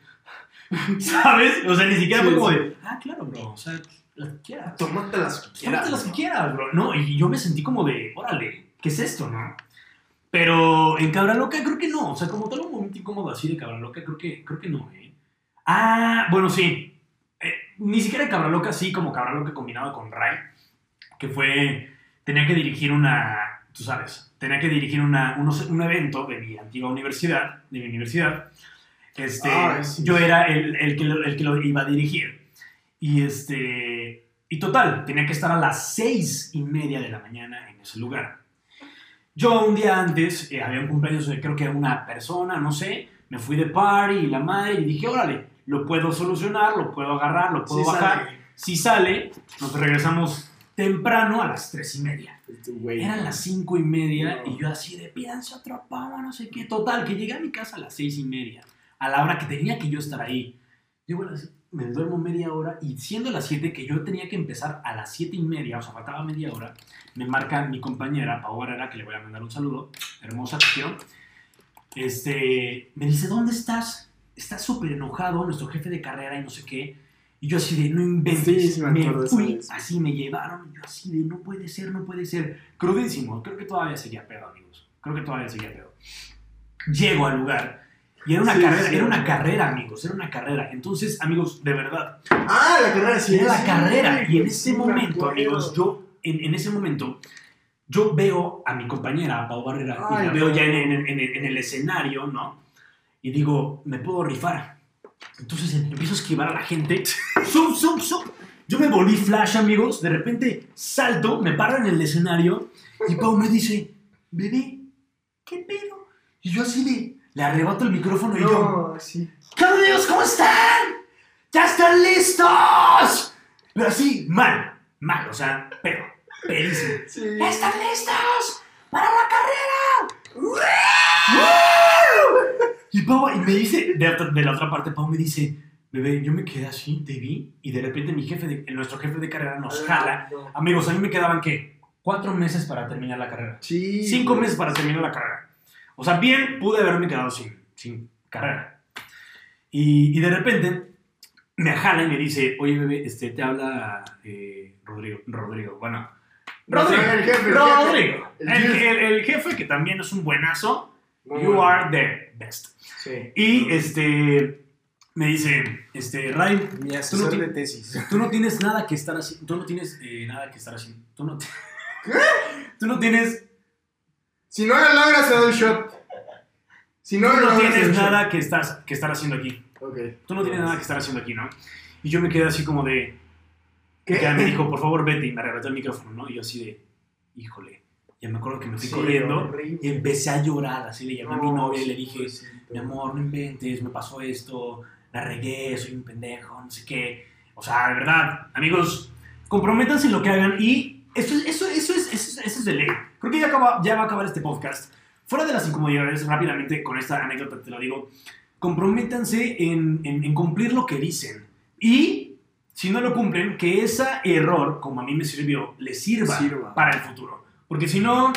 *laughs* ¿sabes? O sea, ni siquiera
Sí,
fue como
sí.
de, ah, claro, bro, o sea, las que quieras.
Tómate las que quieras.
Tómate las que quieras, bro. No, y yo me sentí como de, órale, ¿qué es esto, no? Pero en Cabra Loca creo que no, o sea, como tal un momento incómodo así de Cabra Loca, creo que, creo que no, ¿eh? Ah, bueno, sí. Eh, ni siquiera Cabra Loca, sí, como Cabra Loca combinado con Ray, que fue, tenía que dirigir una, tú sabes, tenía que dirigir una, unos- un evento de mi antigua universidad, de mi universidad. Este,
Ah, sí.
yo era el, el que lo, el que lo iba a dirigir. Y este, y total, tenía que estar a las seis y media de la mañana en ese lugar. Yo un día antes, eh, había un cumpleaños de creo que una persona, no sé, me fui de party y la madre y dije, órale, lo puedo solucionar, lo puedo agarrar, lo puedo
Sí,
bajar.
sale.
Si sale, nos regresamos temprano a las tres y media.
Este.
Eran las cinco y media
No.
y yo así de pídanse otro pavo, no sé qué. Total, que llegué a mi casa a las seis y media, a la hora que tenía que yo estar ahí. Llego a las- me duermo media hora y siendo las siete que yo tenía que empezar a las siete y media, o sea, faltaba media hora, me marca mi compañera, Pau Barrera, que le voy a mandar un saludo, hermosa, quiero. Este, me dice, ¿dónde estás? Estás súper enojado, nuestro jefe de carrera y no sé qué. Y yo así de, no inventes,
Sí, me
me, fui, así me llevaron, y yo así de, no puede ser, no puede ser. Crudísimo, creo que todavía seguía pedo, amigos. Creo que todavía seguía pedo. Llego al lugar y era una
Sí,
carrera,
sí.
era una carrera, amigos, era una carrera. Entonces, amigos, de verdad,
Ah, la carrera sí.
era la carrera. Y en ese momento, amigos, yo, en, en ese momento, yo veo a mi compañera, a Pau Barrera, y
Ay,
la veo ya en, en- en- en el escenario, ¿no? Y digo, me puedo rifar. Entonces em- empiezo a esquivar a la gente. ¡Zum, zum, zum! Yo me volví flash, amigos. De repente salto, me paro en el escenario y Pau me dice, bebé, ¿qué pedo? Y yo así de, le arrebato el micrófono y yo,
sí.
¿Qué onda, amigos? ¿Cómo están? ¡Ya están listos! Pero así, mal, mal, o sea, pero, pedísimo.
Sí.
¡Ya están listos! ¡Para la carrera! Y Pau, y me dice, de, otra- de la otra parte, Pau me dice, bebé, yo me quedé así, te vi, y de repente mi jefe, de- nuestro jefe de carrera nos jala.
No.
Amigos, a mí me quedaban, ¿qué? Cuatro meses para terminar la carrera.
Sí.
Cinco meses para terminar la carrera. O sea, bien pude haberme quedado sin, sin carrera. Y, y de repente me jala y me dice, oye, bebé, este, te habla eh, Rodrigo. Rodrigo, bueno. Rodrigo.
El jefe, el
Rodrigo.
Jefe.
el- el jefe que también es un buenazo.
Muy
You
bueno.
are the best.
Sí.
Y este, me dice, este, Ray, asesor
asesor
de
tesis. *laughs*
tú no tienes nada que estar haciendo. Tú no tienes eh, nada que estar haciendo. Tú no, *laughs* *laughs* tú no tienes
Si no lo logras, te doy shot. Si no
Tú no tienes nada que, estás, que estar haciendo aquí.
Ok.
Tú no tienes nada que estar haciendo aquí, ¿no? Y yo me quedé así como de...
¿Qué?
Ya me dijo, por favor, vete. Y me arrebató el micrófono, ¿no? Y yo así de... Híjole. Ya me acuerdo que me fui
Sí,
corriendo
horrible.
y empecé a llorar. Así le llamé a mi
No,
novia y le
sí,
dije,
pobrecito.
mi amor, no inventes, me pasó esto, la regué, soy un pendejo, no sé qué. O sea, de verdad, amigos, comprométanse en lo que hagan y eso, es- eso, eso, es, eso, es- eso es de ley. Creo que ya, acaba- ya va a acabar este podcast. Fuera de las incomodidades, rápidamente con esta anécdota te lo digo, comprométanse en, en- en cumplir lo que dicen. Y si no lo cumplen, que ese error, como a mí me sirvió, les sirva,
Sirva.
para el futuro. Porque si no,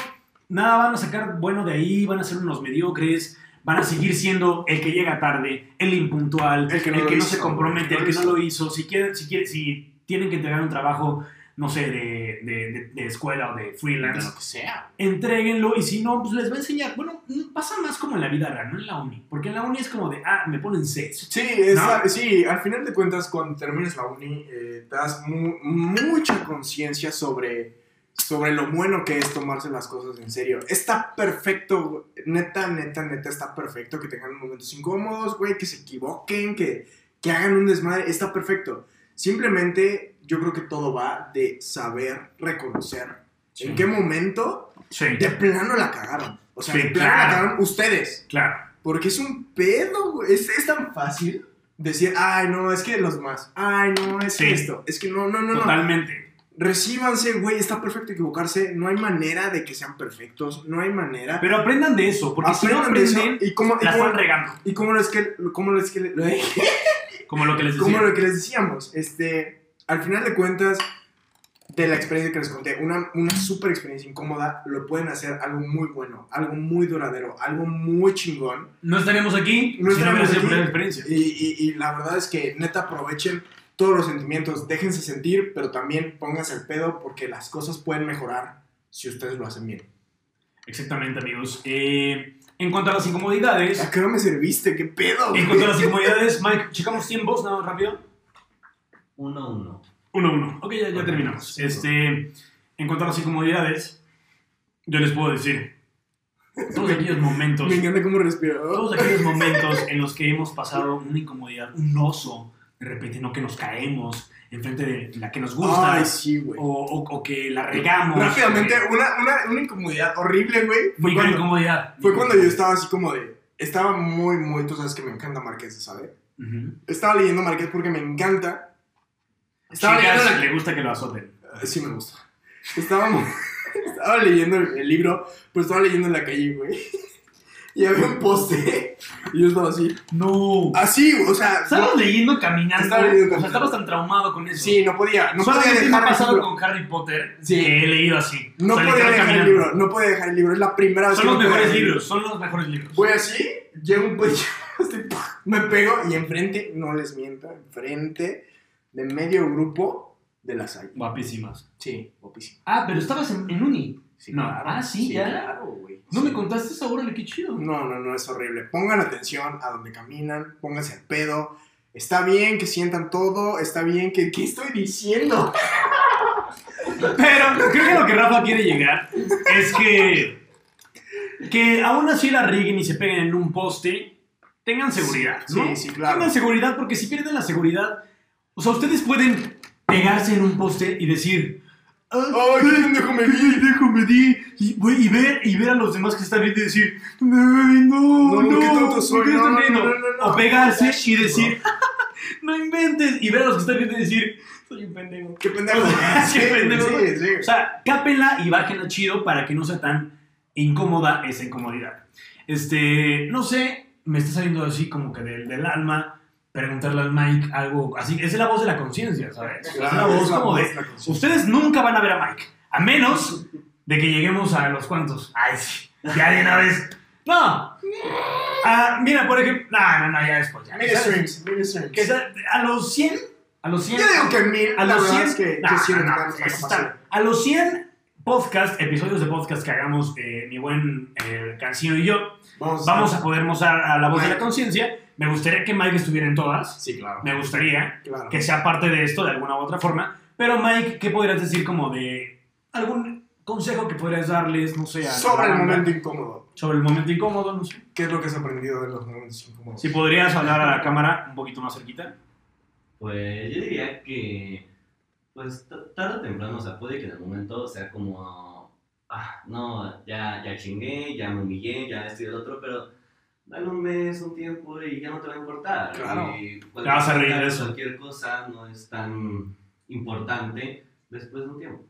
nada van a sacar bueno de ahí, van a ser unos mediocres, van a seguir siendo el que llega tarde, el impuntual,
El que no lo
se
hizo,
compromete,
el
el
que
que
no
no
lo
hizo. Si, quieren, si, quieren, si tienen que entregar un trabajo, no sé, de, de- de- de escuela o de
De
freelance,
lo que sea.
entréguenlo y si no, pues les va a enseñar. Bueno, pasa más como en la vida real, no en la uni. Porque en la uni es como de, ah, me ponen seis.
Sí, es
¿No?
la- sí, al final de cuentas, cuando termines la uni, eh, te das mu- mucha conciencia sobre, sobre lo bueno que es tomarse las cosas en serio. Está perfecto, neta, neta, neta, está perfecto que tengan momentos incómodos, güey, que se equivoquen, que, que hagan un desmadre, está perfecto. Simplemente yo creo que todo va de saber reconocer
Sí.
en qué momento
Sí,
de plano la cagaron. O sea,
Sí,
de plano
claro.
la cagaron ustedes.
claro.
Porque es un pedo, güey. Es, es tan fácil decir, ay, no, es que los más. Ay, no, es que esto. Es que no, no, no, no.
Totalmente.
Recíbanse, güey. Está perfecto equivocarse. No hay manera de que sean perfectos. No hay manera.
Pero aprendan de eso, porque si no
Aprendan de eso.
aprenden,
Y como, y
la
como,
están regando.
y como es que, como es que,
Como lo *laughs* que les decía.
como lo que les decíamos, este, al final de cuentas, de la experiencia que les conté, una, una super experiencia incómoda, lo pueden hacer algo muy bueno, algo muy duradero, algo muy chingón.
No estaríamos aquí
No
si no sido por
aquí.
experiencia.
Y, y- y la verdad es que neta aprovechen todos los sentimientos, déjense sentir, pero también pónganse el pedo porque las cosas pueden mejorar si ustedes lo hacen bien.
Exactamente, amigos. Eh, en cuanto a las incomodidades,
¿A qué hora me serviste? ¿Qué pedo?
en cuanto a las incomodidades, Mike, checamos tiempos, nada más rápido.
Uno, uno.
Uno, uno. Ok, ya, ya terminamos.
sí,
Este, en cuanto a las incomodidades, yo les puedo decir, todos aquellos momentos, *laughs*
Me encanta cómo respiro.
todos aquellos *laughs* momentos en los que hemos pasado una incomodidad, un oso, de repente no que nos caemos enfrente de la que nos gusta,
Ay, sí, güey.
o, o- o que la regamos.
Rápidamente,
eh,
una, una, una incomodidad horrible, güey. Fue cuando,
incomodidad.
fue cuando yo estaba así como de... Estaba muy, muy... Tú sabes que me encanta Marqués, ¿sabes?
Ujú.
Estaba leyendo Marqués porque me encanta. Estaba
Chicas,
leyendo la-
le gusta que lo azoten.
Eh, Sí me gusta. Estaba, mu- *laughs* estaba leyendo el, el libro, pero estaba leyendo en la calle, güey. Y había un poste. Y yo estaba así.
No.
Así, o sea.
Estabas
no-
leyendo caminando.
Estaba leyendo
O sea,
caminando.
estabas tan traumado con eso.
sí, no podía. No podía
Solamente me
dejar
ha
el
pasado
libro.
con Harry Potter
Sí.
que he leído así.
No
O sea,
podía dejar el
caminando.
libro. No podía dejar el libro. Es la primera vez
Son
que
los
no podía
mejores
dejar el
libros, son los mejros libros.
Voy así, llego un *laughs* ¡pah! me pego y enfrente, no les miento, enfrente de medio grupo de la salle.
Guapísimas.
Sí, guapísimo.
Ah, pero estabas en, en uni.
Sí,
No.
claro.
Ah, sí, ya.
Claro, güey.
No
Sí.
me contaste esa hora, qué chido.
No, no, no, es horrible. Pongan atención a donde caminan, pónganse al pedo. Está bien que sientan todo, está bien que... ¿Qué estoy diciendo? *laughs*
Pero creo que lo que Rafa quiere llegar es que. Que aún así la rieguen y se peguen en un poste, tengan seguridad.
Sí,
¿no?
sí, claro.
Tengan seguridad porque si pierden la seguridad, o sea, ustedes pueden pegarse en un poste y decir.
¡Ay, qué pendejo me vi!
pendejo me di! Y, güey, y ver, y ver a los demás que están viendo y decir, ¡Ay, no!
No,
No,
qué tonto soy,
¿por qué
no, no,
riendo?".
no, no, no.
O pegarse y decir, *laughs* ¡No inventes! Y ver a los que están viendo y decir, ¡Soy un pendejo!
¡Qué pendejo! *laughs*
Qué pendejo.
Sí, sí.
O sea, cápenla y bájenla chido para que no sea tan incómoda esa incomodidad. Este, no sé, me está saliendo así como que del, del alma preguntarle al Mike algo así. Esa es la voz de la conciencia, ¿sabes? es la voz
es la
como
voz
de. Ustedes nunca van a ver a Mike, a menos de que lleguemos a los cuantos. Ay, sí, ya de una vez. No. Ah, mira, por ejemplo. No, no, no, ya después. Ya,
Mini streams, mini streams.
Que a los 100. A los 100.
Yo digo que mil,
A los
verdad
100,
es que,
no,
sí
no, no, tal. a los 100 podcast, episodios de podcast que hagamos eh, mi buen eh, Cancino y yo,
Vamos,
vamos a poder mostrar a la voz de la
Mike.
conciencia. Me gustaría que Mike estuviera en todas.
Sí, claro.
Me gustaría
claro.
que sea parte de esto de alguna u otra forma. Pero Mike, ¿qué podrías decir como de algún consejo que podrías darles, no sé, a
Sobre el
banda?
momento incómodo.
Sobre el momento incómodo, no sé.
¿Qué es lo que has aprendido de los momentos incómodos?
Si podrías hablar a la cámara un poquito más cerquita.
Pues yo diría que, pues tarde o temprano, o sea, puede que en el momento sea como, ah, no, ya, ya chingué, ya me humillé, ya esto y el otro, pero dale un mes, un tiempo y ya no te va a importar.
Claro.
Y
Te vas a reír de
cualquier-
eso.
Cualquier cosa no es tan importante después de un tiempo.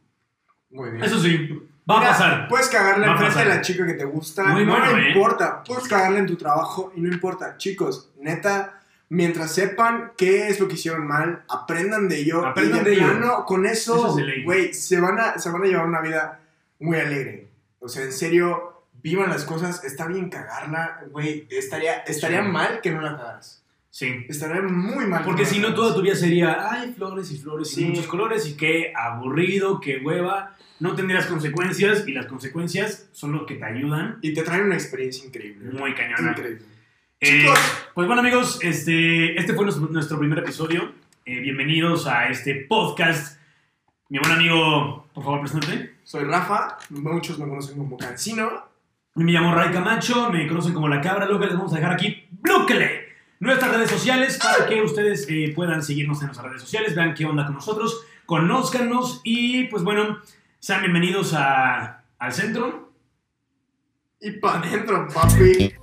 Muy bien.
Eso sí, va a
Mira,
pasar.
Puedes cagarla
a
enfrente de la chica que te gusta.
Muy
no
bueno, ¿eh?
importa. Puedes cagarla en tu trabajo y no importa. Chicos, neta, mientras sepan qué es lo que hicieron mal, aprendan de ello.
Aprendan
y
de ello.
plano, con
Eso
eso,
es
güey, se, van a, se van a llevar una vida muy alegre. O sea, en serio, vivan las cosas. Está bien cagarla, güey. Estaría, estaría
Sí.
mal que no la cagaras.
Sí.
Estaría muy mal. que
Porque si no, toda tu vida sería, ay, flores y flores
Sí.
y muchos colores y qué aburrido, qué hueva. No tendrías consecuencias y las consecuencias son lo que te ayudan
Y te traen una experiencia increíble.
muy cañona.
Increíble.
Eh, pues bueno amigos, este, este fue nuestro, nuestro primer episodio. Eh, bienvenidos a este podcast. Mi buen amigo, por favor, preséntate.
Soy Rafa. Muchos me conocen como Cancino.
Me llamo Ray Camacho, me conocen como La Cabra Loca. Les vamos a dejar aquí, blúquele, nuestras redes sociales para que ustedes eh, puedan seguirnos en nuestras redes sociales, vean qué onda con nosotros, conózcanos y pues bueno, sean bienvenidos a, al centro.
Y pa' adentro, papi.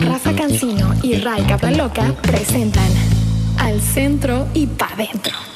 Rafa Cancino y Ray Loca presentan Al Centro y Pa' Dentro.